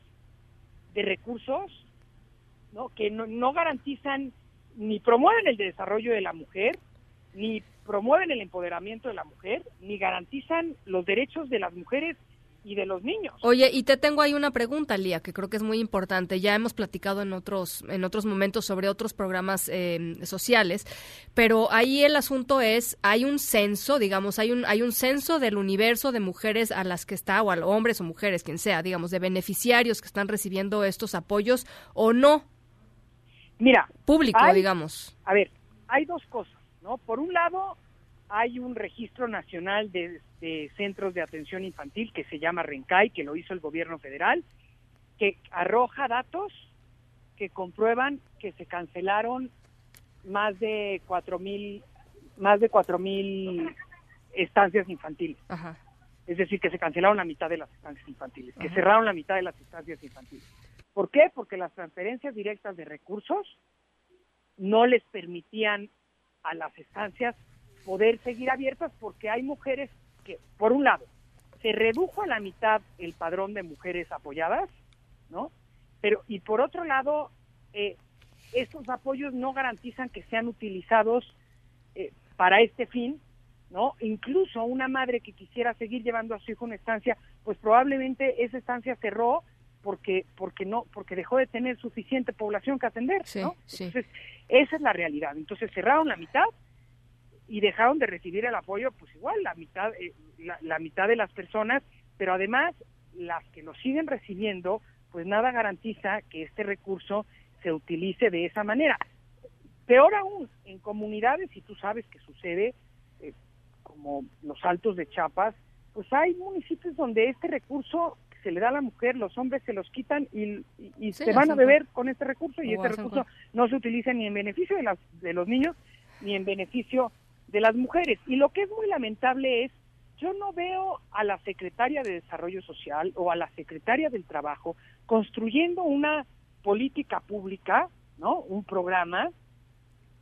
de recursos ¿no? que no, no garantizan ni promueven el desarrollo de la mujer, ni promueven el empoderamiento de la mujer, ni garantizan los derechos de las mujeres y de los niños. Oye, y te tengo ahí una pregunta, Lía, que creo que es muy importante. Ya hemos platicado en otros en otros momentos sobre otros programas eh, sociales, pero ahí el asunto es hay un censo, digamos, hay un hay un censo del universo de mujeres a las que está o a hombres o mujeres, quien sea, digamos, de beneficiarios que están recibiendo estos apoyos o no. Mira, público, digamos. A ver, hay dos cosas, ¿no? Por un lado, hay un registro nacional de, centros de atención infantil que se llama RENCAI, que lo hizo el gobierno federal, que arroja datos que comprueban que se cancelaron más de cuatro mil más de cuatro mil estancias infantiles. Es decir, que se cancelaron la mitad de las estancias infantiles, que cerraron la mitad de las estancias infantiles. ¿Por qué? Porque las transferencias directas de recursos no les permitían a las estancias poder seguir abiertas porque hay mujeres que, por un lado, se redujo a la mitad el padrón de mujeres apoyadas, ¿no? Pero, y por otro lado, eh, estos apoyos no garantizan que sean utilizados eh, para este fin, ¿no? Incluso una madre que quisiera seguir llevando a su hijo a una estancia, pues probablemente esa estancia cerró porque porque no porque dejó de tener suficiente población que atender, ¿no? Entonces, esa es la realidad. Entonces cerraron la mitad y dejaron de recibir el apoyo, pues igual la mitad, eh, la, mitad de las personas, pero además las que lo siguen recibiendo, pues nada garantiza que este recurso se utilice de esa manera. Peor aún, en comunidades, y tú sabes que sucede, eh, como los altos de Chiapas, pues hay municipios donde este recurso se le da a la mujer, los hombres se los quitan y, se van a beber con este recurso y este recurso no se utiliza ni en beneficio de, las, de los niños ni en beneficio de las mujeres. Y lo que es muy lamentable es, yo no veo a la secretaria de Desarrollo Social o a la secretaria del Trabajo construyendo una política pública, ¿no? Un programa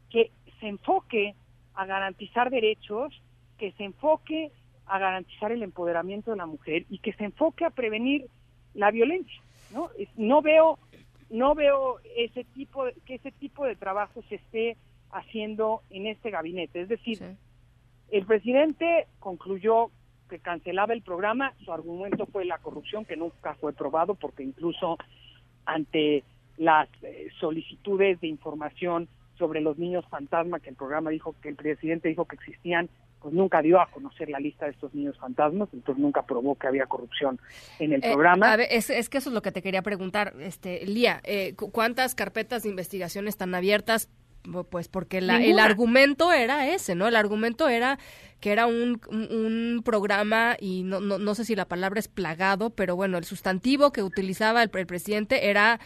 que se enfoque a garantizar derechos, que se enfoque a garantizar el empoderamiento de la mujer y que se enfoque a prevenir la violencia, ¿no? No veo no veo ese tipo que ese tipo de trabajo se esté haciendo en este gabinete. Es decir, el presidente concluyó que cancelaba el programa, su argumento fue la corrupción, que nunca fue probado, porque incluso ante las eh, solicitudes de información sobre los niños fantasma que el programa dijo que el presidente dijo que existían, pues nunca dio a conocer la lista de estos niños fantasmas, entonces nunca probó que había corrupción en el eh, programa. es, que eso es lo que te quería preguntar, este Lía, eh, ¿cuántas carpetas de investigación están abiertas? Pues porque la, el argumento era ese, ¿no? El argumento era que era un, un, programa, y no, no, no, sé si la palabra es plagado, pero bueno, el sustantivo que utilizaba el, presidente era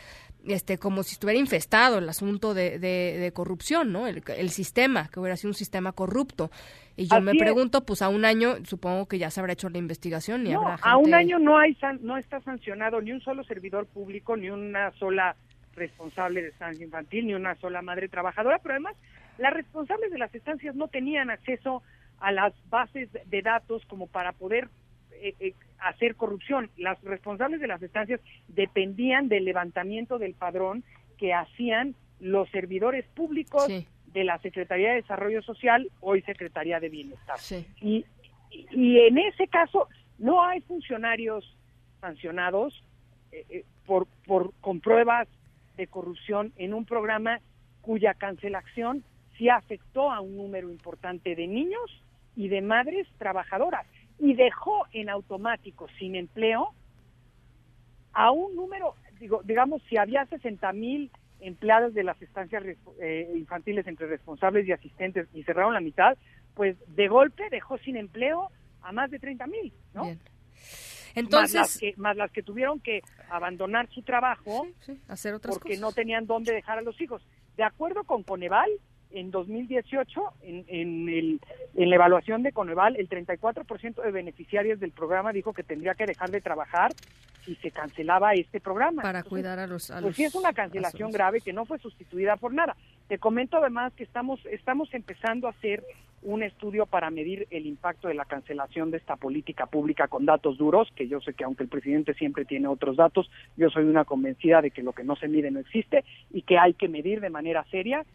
este como si estuviera infestado el asunto de, de, corrupción, ¿no? El, el, sistema, que hubiera sido un sistema corrupto. Y yo me pregunto, pues a un año supongo que ya se habrá hecho la investigación y no, habrá a un año no hay no está sancionado ni un solo servidor público ni una sola responsable de estancia infantil, ni una sola madre trabajadora, pero además las responsables de las estancias no tenían acceso a las bases de datos como para poder eh, eh, hacer corrupción. Las responsables de las estancias dependían del levantamiento del padrón que hacían los servidores públicos de la Secretaría de Desarrollo Social, hoy Secretaría de Bienestar. Y, y, en ese caso no hay funcionarios sancionados eh, por, por con pruebas de corrupción en un programa cuya cancelación sí afectó a un número importante de niños y de madres trabajadoras y dejó en automático sin empleo a un número, digo, digamos, si había 60 mil empleados de las estancias eh, infantiles entre responsables y asistentes y cerraron la mitad, pues de golpe dejó sin empleo a más de 30 mil, ¿no? Entonces, más las, que, más las que tuvieron que abandonar su trabajo hacer otras porque cosas. no tenían dónde dejar a los hijos. De acuerdo con Coneval, en 2018, en, en, el, en la evaluación de Coneval, el 34% de beneficiarios del programa dijo que tendría que dejar de trabajar si se cancelaba este programa. Para cuidar a los... A pues sí es una cancelación grave que no fue sustituida por nada. Te comento además que estamos, estamos empezando a hacer un estudio para medir el impacto de la cancelación de esta política pública con datos duros, que yo sé que aunque el presidente siempre tiene otros datos, yo soy una convencida de que lo que no se mide no existe y que hay que medir de manera seria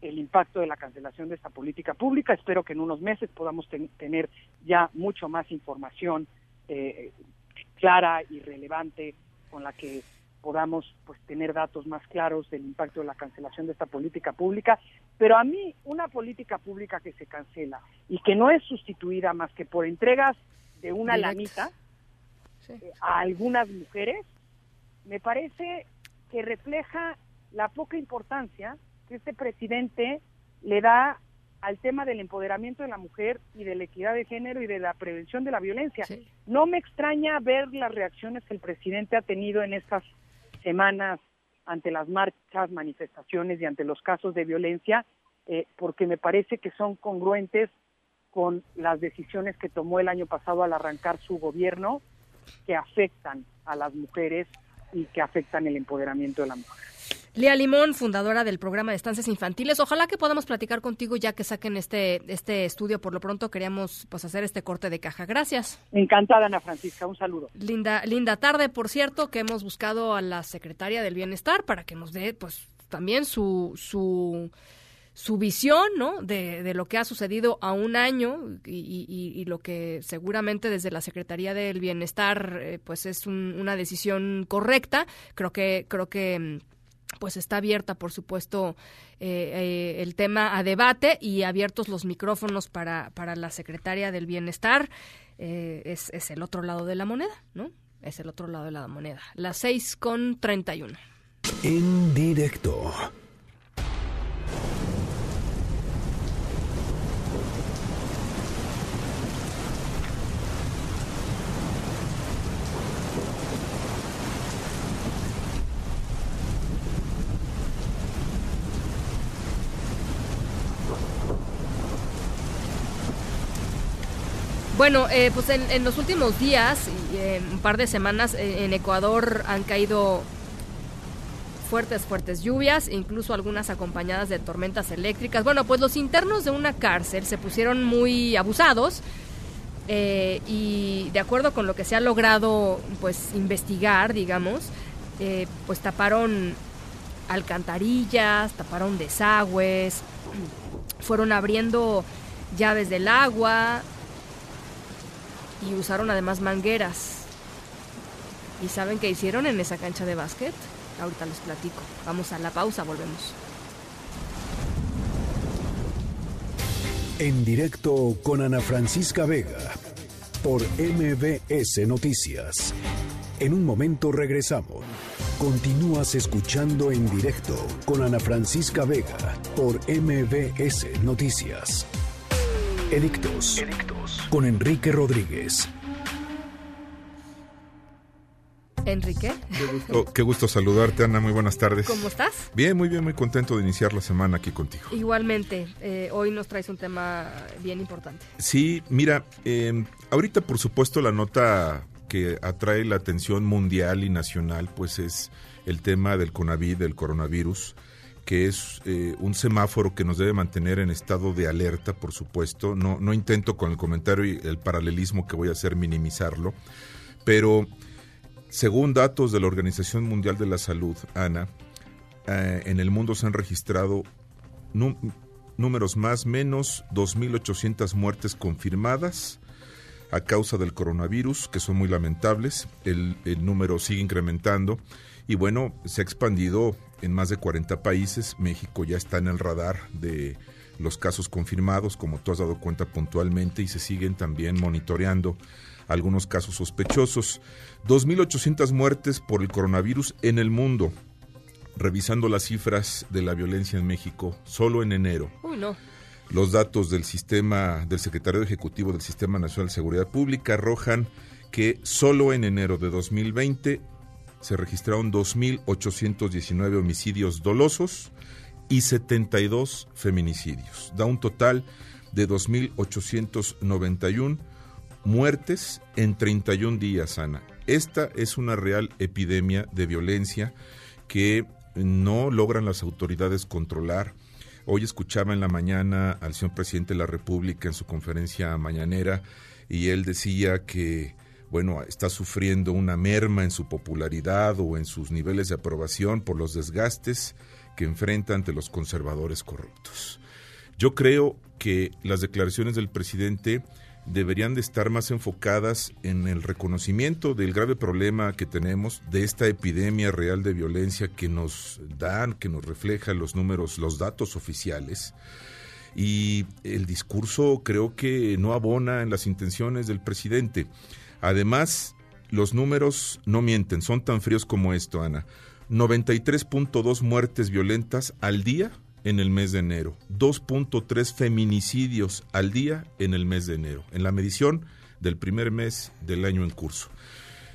el impacto de la cancelación de esta política pública. Espero que en unos meses podamos ten- tener ya mucho más información eh, clara y relevante con la que podamos pues tener datos más claros del impacto de la cancelación de esta política pública, pero a mí una política pública que se cancela y que no es sustituida más que por entregas de una Directas. lanita eh, a algunas mujeres, me parece que refleja la poca importancia que este presidente le da al tema del empoderamiento de la mujer y de la equidad de género y de la prevención de la violencia. No me extraña ver las reacciones que el presidente ha tenido en estas semanas ante las marchas, manifestaciones y ante los casos de violencia, eh, porque me parece que son congruentes con las decisiones que tomó el año pasado al arrancar su gobierno, que afectan a las mujeres y que afectan el empoderamiento de la mujer. Lía Limón, fundadora del programa de estancias infantiles. Ojalá que podamos platicar contigo ya que saquen este este estudio. Por lo pronto queríamos pues hacer este corte de caja. Gracias. Encantada, Ana Francisca. Un saludo. Linda linda tarde, por cierto, que hemos buscado a la secretaria del Bienestar para que nos dé pues también su su su visión, ¿no? De, de lo que ha sucedido a un año y, y- y lo que seguramente desde la Secretaría del Bienestar, eh, pues es un- una decisión correcta. Creo que creo que mm, pues está abierta, por supuesto, eh, eh, el tema a debate y abiertos los micrófonos para, para la secretaria del Bienestar. Eh, es, es el otro lado de la moneda, ¿no? Es el otro lado de la moneda. Las seis con treinta y uno. En directo. Bueno, eh, pues en, los últimos días, y, eh, un par de semanas, eh, en Ecuador han caído fuertes, fuertes lluvias, incluso algunas acompañadas de tormentas eléctricas. Bueno, pues los internos de una cárcel se pusieron muy abusados eh, y de acuerdo con lo que se ha logrado, pues investigar, digamos, pues taparon alcantarillas, taparon desagües, fueron abriendo llaves del agua y usaron además mangueras. ¿Y saben qué hicieron en esa cancha de básquet? Ahorita les platico. Vamos a la pausa, volvemos. En directo con Ana Francisca Vega por MBS Noticias. En un momento regresamos. Continúas escuchando en directo con Ana Francisca Vega por MBS Noticias. Edictos. Con Enrique Rodríguez. Enrique, Qué gusto, qué gusto saludarte, Ana. Muy buenas tardes. ¿cómo estás? Bien, muy bien, muy contento de iniciar la semana aquí contigo. Igualmente, eh, hoy nos traes un tema bien importante. Sí, mira, eh, ahorita por supuesto la nota que atrae la atención mundial y nacional, pues es el tema del CONAVID, del coronavirus, que es eh, un semáforo que nos debe mantener en estado de alerta, por supuesto. No, no intento con el comentario y el paralelismo que voy a hacer minimizarlo, pero según datos de la Organización Mundial de la Salud, Ana, eh, en el mundo se han registrado nú- números más menos 2.800 muertes confirmadas a causa del coronavirus, que son muy lamentables. El número sigue incrementando y bueno, se ha expandido en más de 40 países. México ya está en el radar de los casos confirmados, como tú has dado cuenta puntualmente, y se siguen también monitoreando algunos casos sospechosos. 2.800 muertes por el coronavirus en el mundo. Revisando las cifras de la violencia en México, solo en enero Uy, no. Los datos del sistema del Secretario Ejecutivo del Sistema Nacional de Seguridad Pública arrojan que solo en enero de 2020 se registraron 2.819 homicidios dolosos y 72 feminicidios. Da un total de 2.891 muertes en 31 días, Ana. Esta es una real epidemia de violencia que no logran las autoridades controlar. Hoy escuchaba en la mañana al señor presidente de la República en su conferencia mañanera y él decía que bueno, está sufriendo una merma en su popularidad o en sus niveles de aprobación por los desgastes que enfrenta ante los conservadores corruptos. Yo creo que las declaraciones del presidente deberían de estar más enfocadas en el reconocimiento del grave problema que tenemos, de esta epidemia real de violencia que nos dan, que nos refleja los números, los datos oficiales. Y el discurso creo que no abona en las intenciones del presidente. Además, los números no mienten, son tan fríos como esto, Ana. 93.2 muertes violentas al día en el mes de enero, 2.3 feminicidios al día en el mes de enero, en la medición del primer mes del año en curso.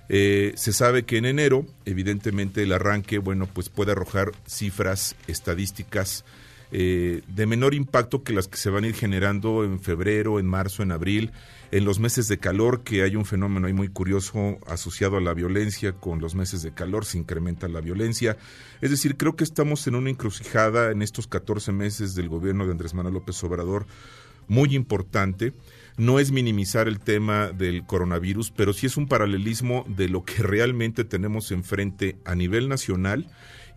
Eh, se sabe que en enero, evidentemente, el arranque, bueno, pues puede arrojar cifras estadísticas eh, de menor impacto que las que se van a ir generando en febrero, en marzo, en abril, en los meses de calor, que hay un fenómeno ahí muy curioso asociado a la violencia, con los meses de calor se incrementa la violencia. Es decir, creo que estamos en una encrucijada en estos 14 meses del gobierno de Andrés Manuel López Obrador muy importante. No es minimizar el tema del coronavirus, pero sí es un paralelismo de lo que realmente tenemos enfrente a nivel nacional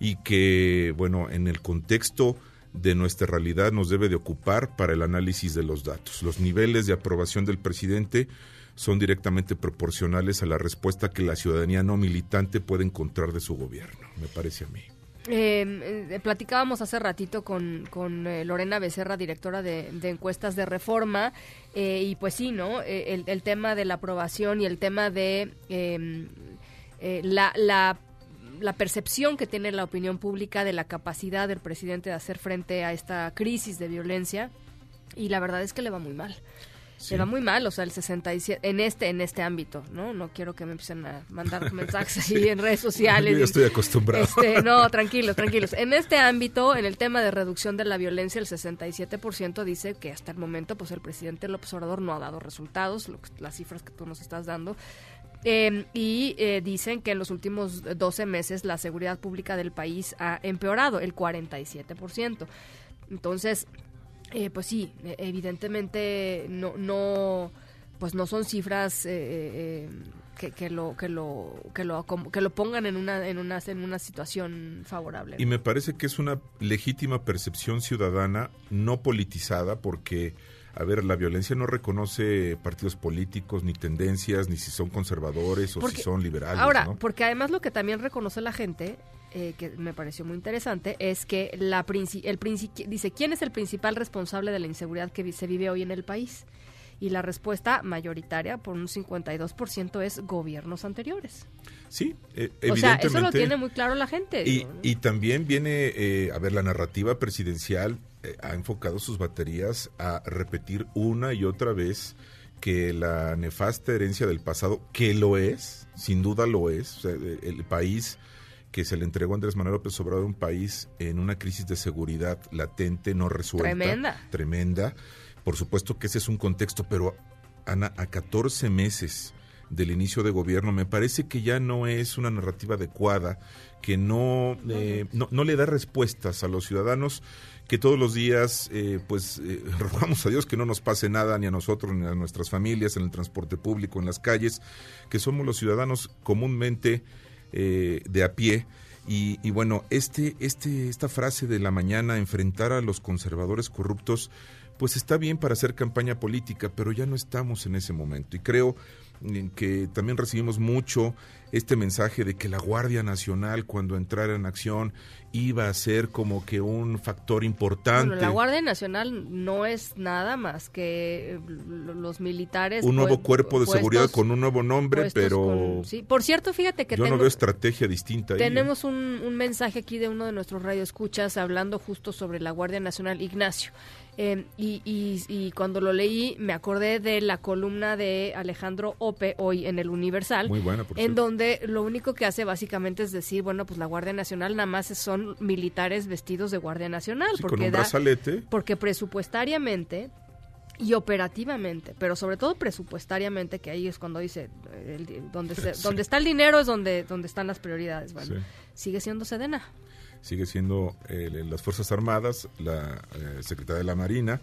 y que, bueno, en el contexto de nuestra realidad nos debe de ocupar para el análisis de los datos. Los niveles de aprobación del presidente son directamente proporcionales a la respuesta que la ciudadanía no militante puede encontrar de su gobierno, me parece a mí. Em, eh, platicábamos hace ratito con, con eh, Lorena Becerra, directora de, encuestas de reforma, eh, y pues sí, ¿no? El, el, tema de la aprobación y el tema de em, la, la la percepción que tiene la opinión pública de la capacidad del presidente de hacer frente a esta crisis de violencia y la verdad es que le va muy mal. Le va muy mal, o sea, el 67 en este en este ámbito, ¿no? No quiero que me empiecen a mandar mensajes así en redes sociales. Yo estoy acostumbrado. Este, no, tranquilos, tranquilos. En este ámbito, en el tema de reducción de la violencia, el 67% dice que hasta el momento pues el presidente López Obrador no ha dado resultados, las cifras que tú nos estás dando Em, y eh, dicen que en los últimos 12 meses la seguridad pública del país ha empeorado el 47%. Entonces, eh, pues sí, e, evidentemente no, no, pues no son cifras eh, que, que, lo que lo que lo que lo pongan en una en una en una situación favorable. Y me parece que es una legítima percepción ciudadana no politizada porque a ver, la violencia no reconoce partidos políticos, ni tendencias, ni si son conservadores o si son liberales. Ahora, porque además lo que también reconoce la gente, eh, que me pareció muy interesante, es que la el dice, ¿quién es el principal responsable de la inseguridad que se vive hoy en el país? Y la respuesta mayoritaria, por un 52%, es gobiernos anteriores. Sí, evidentemente. O sea, eso lo tiene muy claro la gente. Y, y también viene, eh, a ver, la narrativa presidencial ha enfocado sus baterías a repetir una y otra vez que la nefasta herencia del pasado, que lo es, sin duda lo es, el, país que se le entregó a Andrés Manuel López Obrador, un país en una crisis de seguridad latente, no resuelta. Tremenda. Tremenda. Por supuesto que ese es un contexto, pero Ana, a 14 meses del inicio de gobierno, me parece que ya no es una narrativa adecuada, que no, eh, no, no, le da respuestas a los ciudadanos que todos los días, eh, pues, eh, rogamos a Dios que no nos pase nada ni a nosotros ni a nuestras familias en el transporte público, en las calles, que somos los ciudadanos comúnmente eh, de a pie. Y, y, bueno, este, este, esta frase de la mañana, enfrentar a los conservadores corruptos, pues está bien para hacer campaña política, pero ya no estamos en ese momento. Y creo que también recibimos mucho este mensaje de que la Guardia Nacional cuando entrara en acción iba a ser como que un factor importante. la Guardia Nacional no es nada más que eh, los militares. Un nuevo cuerpo de seguridad con un nuevo nombre, pero... sí. Por cierto, fíjate que... Yo no veo estrategia distinta. ¿eh? Tenemos un, un mensaje aquí de uno de nuestros radioescuchas hablando justo sobre la Guardia Nacional, Ignacio. Eh, y, y, cuando lo leí me acordé de la columna de Alejandro Ope hoy en el Universal, Muy buena, en donde lo único que hace básicamente es decir, bueno, pues la Guardia Nacional nada más son militares vestidos de Guardia Nacional. Sí, porque con un da- brazalete. Porque presupuestariamente y operativamente, pero sobre todo presupuestariamente, que ahí es cuando dice, eh, el donde, se- Sí. donde está el dinero es donde, donde están las prioridades. Bueno, Sí. sigue siendo Sedena. Sigue siendo eh, las Fuerzas Armadas, la eh, Secretaría de la Marina,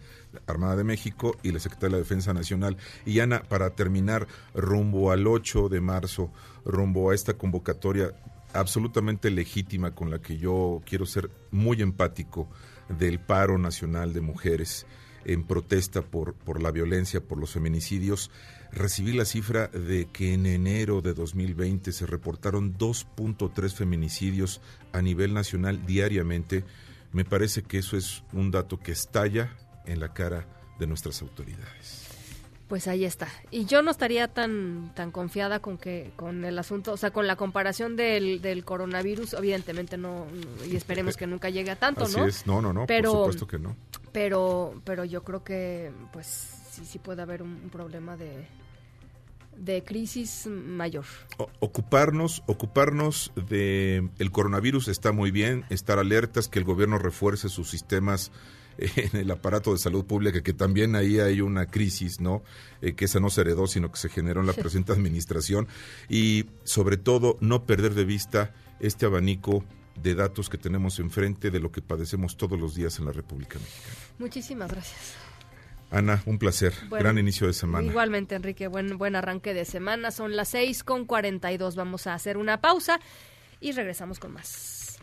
Armada de México y la Secretaría de la Defensa Nacional. Y Ana, para terminar, rumbo al 8 de marzo, rumbo a esta convocatoria absolutamente legítima con la que yo quiero ser muy empático del paro nacional de mujeres en protesta por, por la violencia, por los feminicidios, recibí la cifra de que en enero de 2020 se reportaron 2.3 feminicidios a nivel nacional diariamente. Me parece que eso es un dato que estalla en la cara de nuestras autoridades. Pues ahí está. Y yo no estaría tan tan confiada con que con el asunto, o sea, con la comparación del, del coronavirus, evidentemente no, y esperemos que nunca llegue a tanto, Así ¿no? es, no, no, no, pero, por supuesto que no. Pero, pero yo creo que, pues, sí, sí puede haber un, un problema de, de crisis mayor. O- ocuparnos, ocuparnos de el coronavirus está muy bien, estar alertas, que el gobierno refuerce sus sistemas eh, en el aparato de salud pública, que también ahí hay una crisis, ¿no? Eh, que esa no se heredó, sino que se generó en la presente administración. Y sobre todo, no perder de vista este abanico de datos que tenemos enfrente de lo que padecemos todos los días en la República Mexicana. Muchísimas gracias. Ana, un placer. Bueno, Gran inicio de semana. Igualmente, Enrique, buen, buen arranque de semana. Son las 6 con 42. Vamos a hacer una pausa y regresamos con más.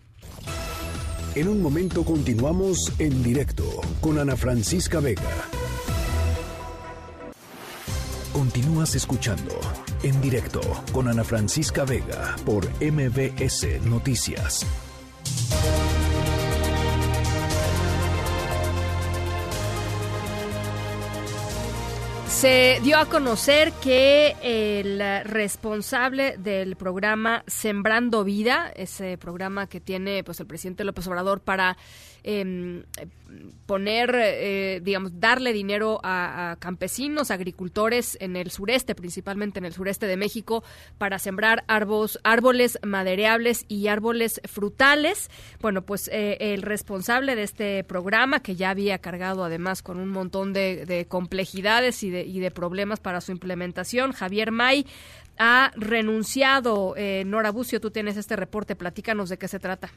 En un momento continuamos en directo con Ana Francisca Vega. Continúas escuchando en directo con Ana Francisca Vega por MBS Noticias. Se dio a conocer que el responsable del programa Sembrando Vida, ese programa que tiene pues el presidente López Obrador para eh, poner, eh, digamos, darle dinero a, campesinos, agricultores en el sureste, principalmente en el sureste de México, para sembrar árboles, árboles madereables y árboles frutales. Bueno, pues eh, el responsable de este programa, que ya había cargado además con un montón de, de complejidades y de, y de, problemas para su implementación, Javier May, ha renunciado. Eh, Nora Bucio, tú tienes este reporte, platícanos de qué se trata.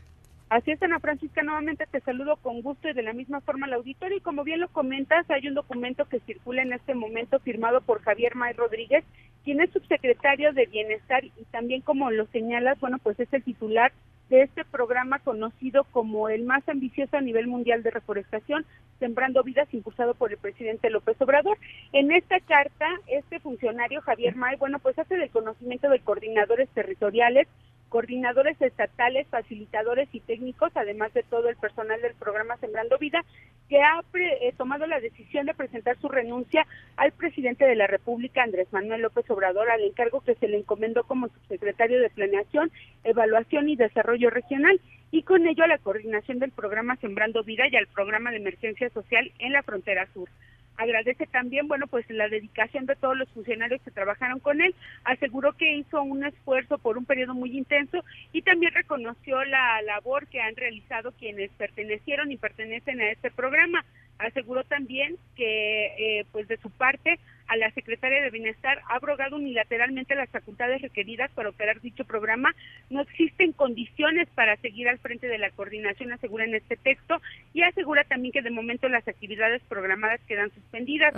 Así es, Ana Francisca, nuevamente te saludo con gusto y de la misma forma al auditorio. Y como bien lo comentas, hay un documento que circula en este momento firmado por Javier May Rodríguez, quien es subsecretario de Bienestar y también, como lo señalas, bueno, pues es el titular de este programa conocido como el más ambicioso a nivel mundial de reforestación, Sembrando Vidas, impulsado por el presidente López Obrador. En esta carta, este funcionario, Javier May, bueno, pues hace del conocimiento de coordinadores territoriales, coordinadores estatales, facilitadores y técnicos, además de todo el personal del programa Sembrando Vida, que ha pre, eh, tomado la decisión de presentar su renuncia al presidente de la República, Andrés Manuel López Obrador, al encargo que se le encomendó como subsecretario de Planeación, Evaluación y Desarrollo Regional, y con ello a la coordinación del programa Sembrando Vida y al programa de emergencia social en la frontera sur agradece también, bueno, pues la dedicación de todos los funcionarios que trabajaron con él, aseguró que hizo un esfuerzo por un periodo muy intenso y también reconoció la labor que han realizado quienes pertenecieron y pertenecen a este programa. Aseguró también que, eh, pues de su parte, a la secretaria de Bienestar ha abrogado unilateralmente las facultades requeridas para operar dicho programa. No existen condiciones para seguir al frente de la coordinación, asegura en este texto, y asegura también que de momento las actividades programadas quedan suspendidas.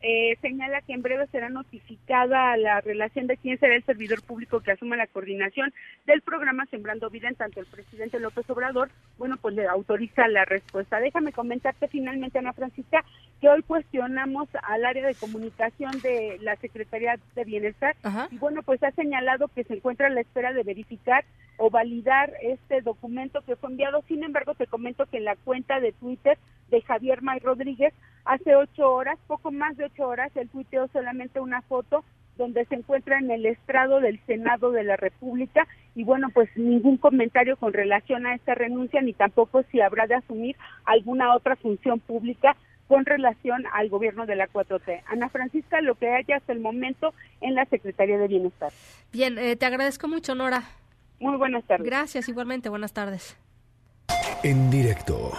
Eh, señala que en breve será notificada la relación de quién será el servidor público que asuma la coordinación del programa Sembrando Vida, en tanto el presidente López Obrador, bueno, pues le autoriza la respuesta. Déjame comentarte finalmente, Ana Francisca, que hoy cuestionamos al área de comunicación de la Secretaría de Bienestar Ajá. y bueno, pues ha señalado que se encuentra a la espera de verificar o validar este documento que fue enviado. Sin embargo, te comento que en la cuenta de Twitter de Javier May Rodríguez, hace ocho horas, poco más de ocho horas, él tuiteó solamente una foto donde se encuentra en el estrado del Senado de la República y bueno, pues ningún comentario con relación a esta renuncia ni tampoco si habrá de asumir alguna otra función pública con relación al gobierno de la 4T. Ana Francisca, lo que haya hasta el momento en la Secretaría de Bienestar. Bien, eh, te agradezco mucho, Nora. Muy buenas tardes. Gracias, igualmente, buenas tardes. En directo.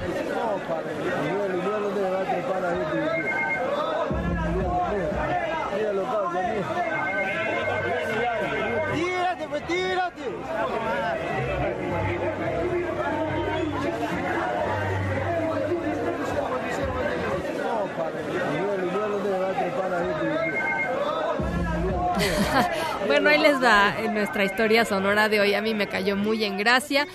Bueno, ahí les da en nuestra historia sonora de hoy. A mí me cayó muy en gracia.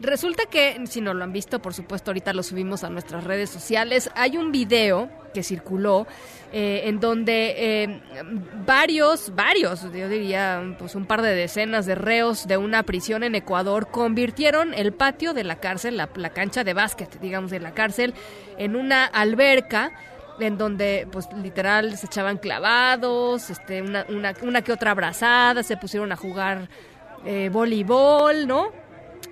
Resulta que, si no lo han visto, por supuesto, ahorita lo subimos a nuestras redes sociales. Hay un video que circuló eh, en donde eh, varios, varios, yo diría, pues un par de decenas de reos de una prisión en Ecuador convirtieron el patio de la cárcel, la, cancha de básquet, digamos, de la cárcel, en una alberca en donde pues literal se echaban clavados, este, una, una, una que otra abrazada, se pusieron a jugar eh, voleibol, ¿no?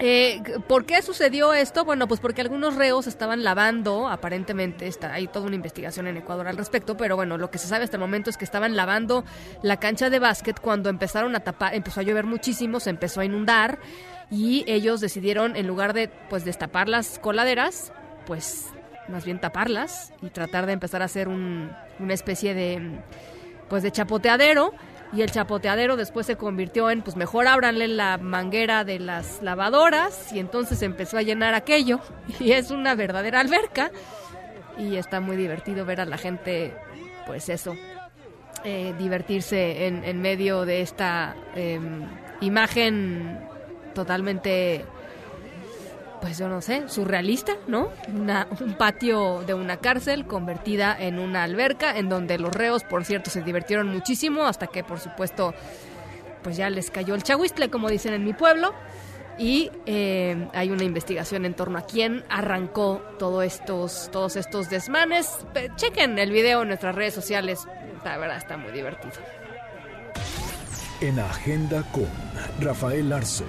Eh, ¿Por qué sucedió esto? Bueno, pues porque algunos reos estaban lavando, aparentemente, está, hay toda una investigación en Ecuador al respecto, pero bueno, lo que se sabe hasta el momento es que estaban lavando la cancha de básquet cuando empezaron a tapar, empezó a llover muchísimo, se empezó a inundar y ellos decidieron, en lugar de pues destapar las coladeras, pues más bien taparlas y tratar de empezar a hacer un, una especie de pues de chapoteadero y el chapoteadero después se convirtió en pues mejor ábranle la manguera de las lavadoras y entonces empezó a llenar aquello y es una verdadera alberca y está muy divertido ver a la gente pues eso eh, divertirse en, en, medio de esta eh, imagen totalmente pues yo no sé, surrealista, ¿no? Un patio de una cárcel convertida en una alberca, en donde los reos, por cierto, se divirtieron muchísimo, hasta que, por supuesto, pues ya les cayó el chahuistle, como dicen en mi pueblo, y eh, hay una investigación en torno a quién arrancó estos, todos estos desmanes. Chequen el video en nuestras redes sociales, la verdad está muy divertido. En Agenda con Rafael Arce.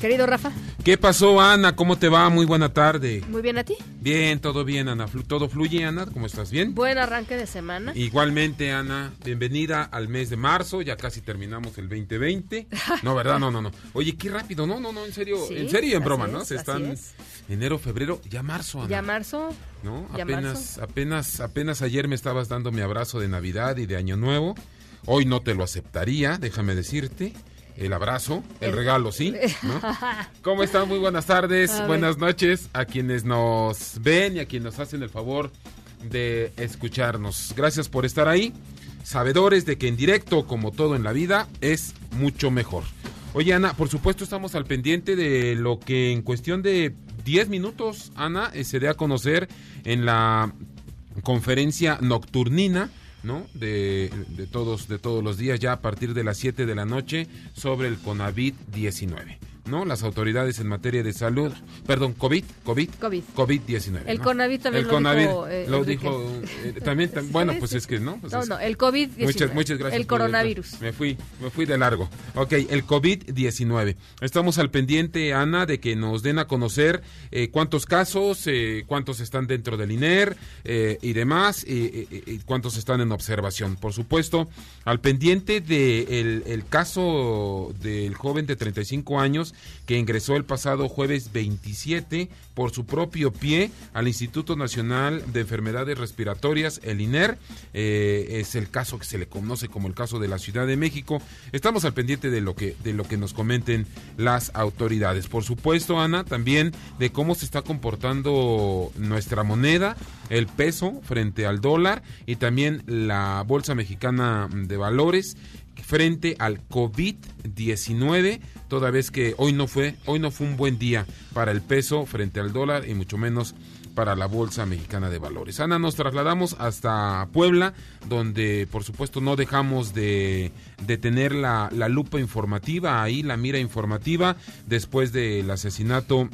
Querido Rafa. ¿Qué pasó, Ana? ¿Cómo te va? Muy buena tarde. Muy bien a ti. Bien, todo bien, Ana. ¿Todo fluye, Ana? ¿Cómo estás? ¿Bien? Buen arranque de semana. Igualmente, Ana. Bienvenida al mes de marzo. Ya casi terminamos el 2020. No, ¿verdad? No, no, no. Oye, qué rápido. No, no, no. En serio. Sí, en serio y en broma, es, ¿no? Se están enero, febrero, ya marzo, Ana. Ya marzo. ¿No? Ya apenas, marzo. apenas, apenas ayer me estabas dando mi abrazo de Navidad y de Año Nuevo. Hoy no te lo aceptaría, déjame decirte el abrazo, el, regalo, ¿sí? ¿no? ¿Cómo están? Muy buenas tardes, buenas noches a quienes nos ven y a quienes nos hacen el favor de escucharnos. Gracias por estar ahí, sabedores de que en directo, como todo en la vida, es mucho mejor. Oye, Ana, por supuesto estamos al pendiente de lo que en cuestión de 10 minutos, Ana, eh, se dé a conocer en la conferencia nocturnina ¿no? De, de, todos, de todos los días, ya a partir de las 7 de la noche, sobre el CONAVID-19. ¿No? Las autoridades en materia de salud, perdón, COVID, COVID, COVID, COVID-19. El ¿no? También el lo dijo, eh, lo Enrique. dijo eh, también, tam, bueno, pues es que no. Pues no, no, el COVID-19. Muchas, muchas gracias. El coronavirus. Me fui, me fui de largo. Ok, el COVID-19. Estamos al pendiente, Ana, de que nos den a conocer eh, cuántos casos, eh, cuántos están dentro del INER y demás, y cuántos están en observación. Por supuesto, al pendiente del de el caso del joven de 35 años que ingresó el pasado jueves 27 por su propio pie al Instituto Nacional de Enfermedades Respiratorias, el INER. Eh, es el caso que se le conoce como el caso de la Ciudad de México. Estamos al pendiente de lo que de lo que nos comenten las autoridades. Por supuesto, Ana, también de cómo se está comportando nuestra moneda, el peso frente al dólar y también la Bolsa Mexicana de Valores frente al COVID-19, toda vez que hoy no fue hoy no fue un buen día para el peso frente al dólar y mucho menos para la Bolsa Mexicana de Valores. Ana, nos trasladamos hasta Puebla, donde por supuesto no dejamos de, tener la, la, lupa informativa, ahí la mira informativa, después del asesinato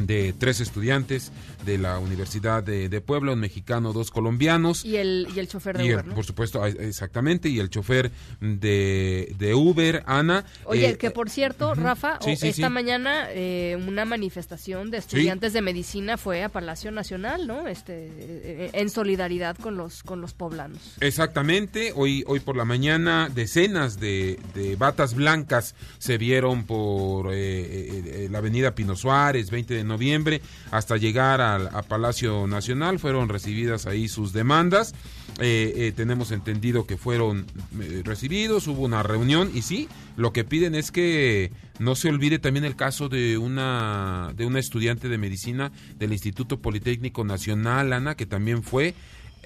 de tres estudiantes de la Universidad de, de, Puebla, un mexicano, dos colombianos. Y el, y el chofer de Uber, ¿no? Por supuesto, exactamente, y el chofer de, de Uber, Ana. Oye, eh, que por cierto, uh -huh. Rafa, sí, sí, esta sí. mañana eh, una manifestación de estudiantes de medicina fue a Palacio Nacional, ¿no? Este, eh, en solidaridad con los, con los poblanos. Exactamente, hoy, hoy por la mañana decenas de, de batas blancas se vieron por la avenida Pino Suárez, 20 de noviembre, hasta llegar a, a Palacio Nacional. Fueron recibidas ahí sus demandas. Eh, eh, tenemos entendido que fueron eh, recibidos, hubo una reunión y sí, lo que piden es que no se olvide también el caso de una de una estudiante de medicina del Instituto Politécnico Nacional, Ana, que también fue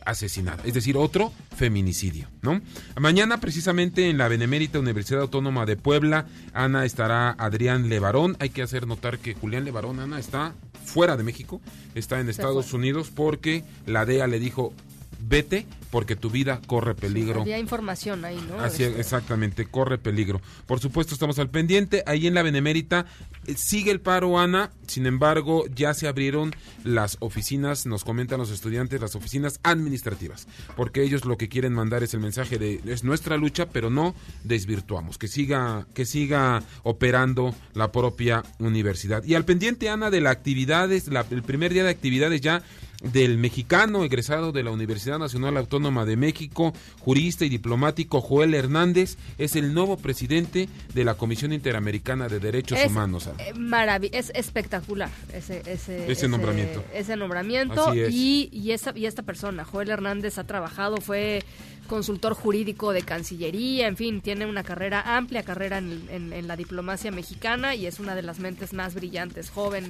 asesinada, es decir, otro feminicidio, ¿no? Mañana precisamente en la Benemérita Universidad Autónoma de Puebla, Ana estará Adrián Levarón, hay que hacer notar que Julián Levarón, Ana, está fuera de México, está en Estados Unidos porque la DEA le dijo, vete porque tu vida corre peligro. Había información ahí, ¿no? Así es, exactamente, corre peligro. Por supuesto, estamos al pendiente. Ahí en la Benemérita eh, sigue el paro, Ana. Sin embargo, ya se abrieron las oficinas, nos comentan los estudiantes, las oficinas administrativas. Porque ellos lo que quieren mandar es el mensaje de es nuestra lucha, pero no desvirtuamos. Que siga, que siga operando la propia universidad. Y al pendiente, Ana, de las actividades, la, el primer día de actividades ya del mexicano egresado de la Universidad Nacional Autónoma de México, jurista y diplomático Joel Hernández, es el nuevo presidente de la Comisión Interamericana de Derechos es, Humanos. Eh, es espectacular ese, ese, ese nombramiento. Ese nombramiento es. y, y, esa, y esta persona, Joel Hernández, ha trabajado, fue consultor jurídico de Cancillería, en fin, tiene una carrera, amplia carrera en, en, en la diplomacia mexicana y es una de las mentes más brillantes, joven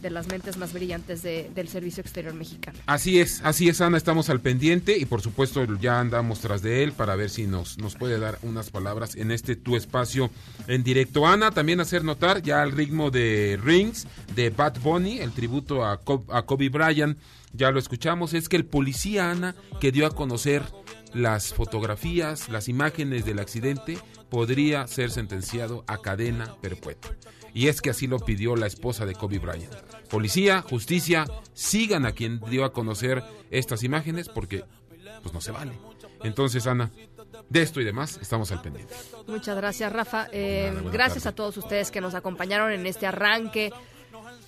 de las mentes más brillantes de, del Servicio Exterior Mexicano. Así es, así es, Ana, estamos al pendiente y por supuesto ya andamos tras de él para ver si nos, nos puede dar unas palabras en este tu espacio en directo. Ana, también hacer notar ya al ritmo de Rings, de Bad Bunny, el tributo a, a Kobe Bryant, ya lo escuchamos, es que el policía, Ana, que dio a conocer las fotografías, las imágenes del accidente, podría ser sentenciado a cadena perpetua. Y es que así lo pidió la esposa de Kobe Bryant. Policía, justicia, sigan a quien dio a conocer estas imágenes porque pues no se vale. Entonces, Ana, de esto y demás estamos al pendiente. Muchas gracias, Rafa. Eh, gracias tarde. a todos ustedes que nos acompañaron en este arranque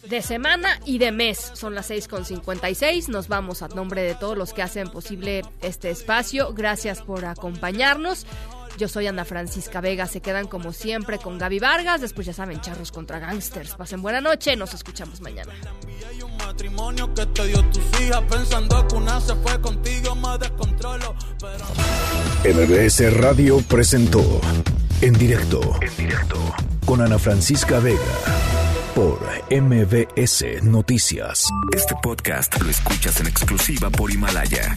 de semana y de mes. Son las 6.56. Nos vamos a nombre de todos los que hacen posible este espacio. Gracias por acompañarnos. Yo soy Ana Francisca Vega. Se quedan como siempre con Gaby Vargas. Después ya saben, charros contra gangsters. Pasen buena noche. Nos escuchamos mañana. matrimonio que te dio tus hijas pensando que una se fue contigo me descontrolo pero... MBS Radio presentó en directo en directo con Ana Francisca Vega por MBS Noticias. Este podcast lo escuchas en exclusiva por Himalaya.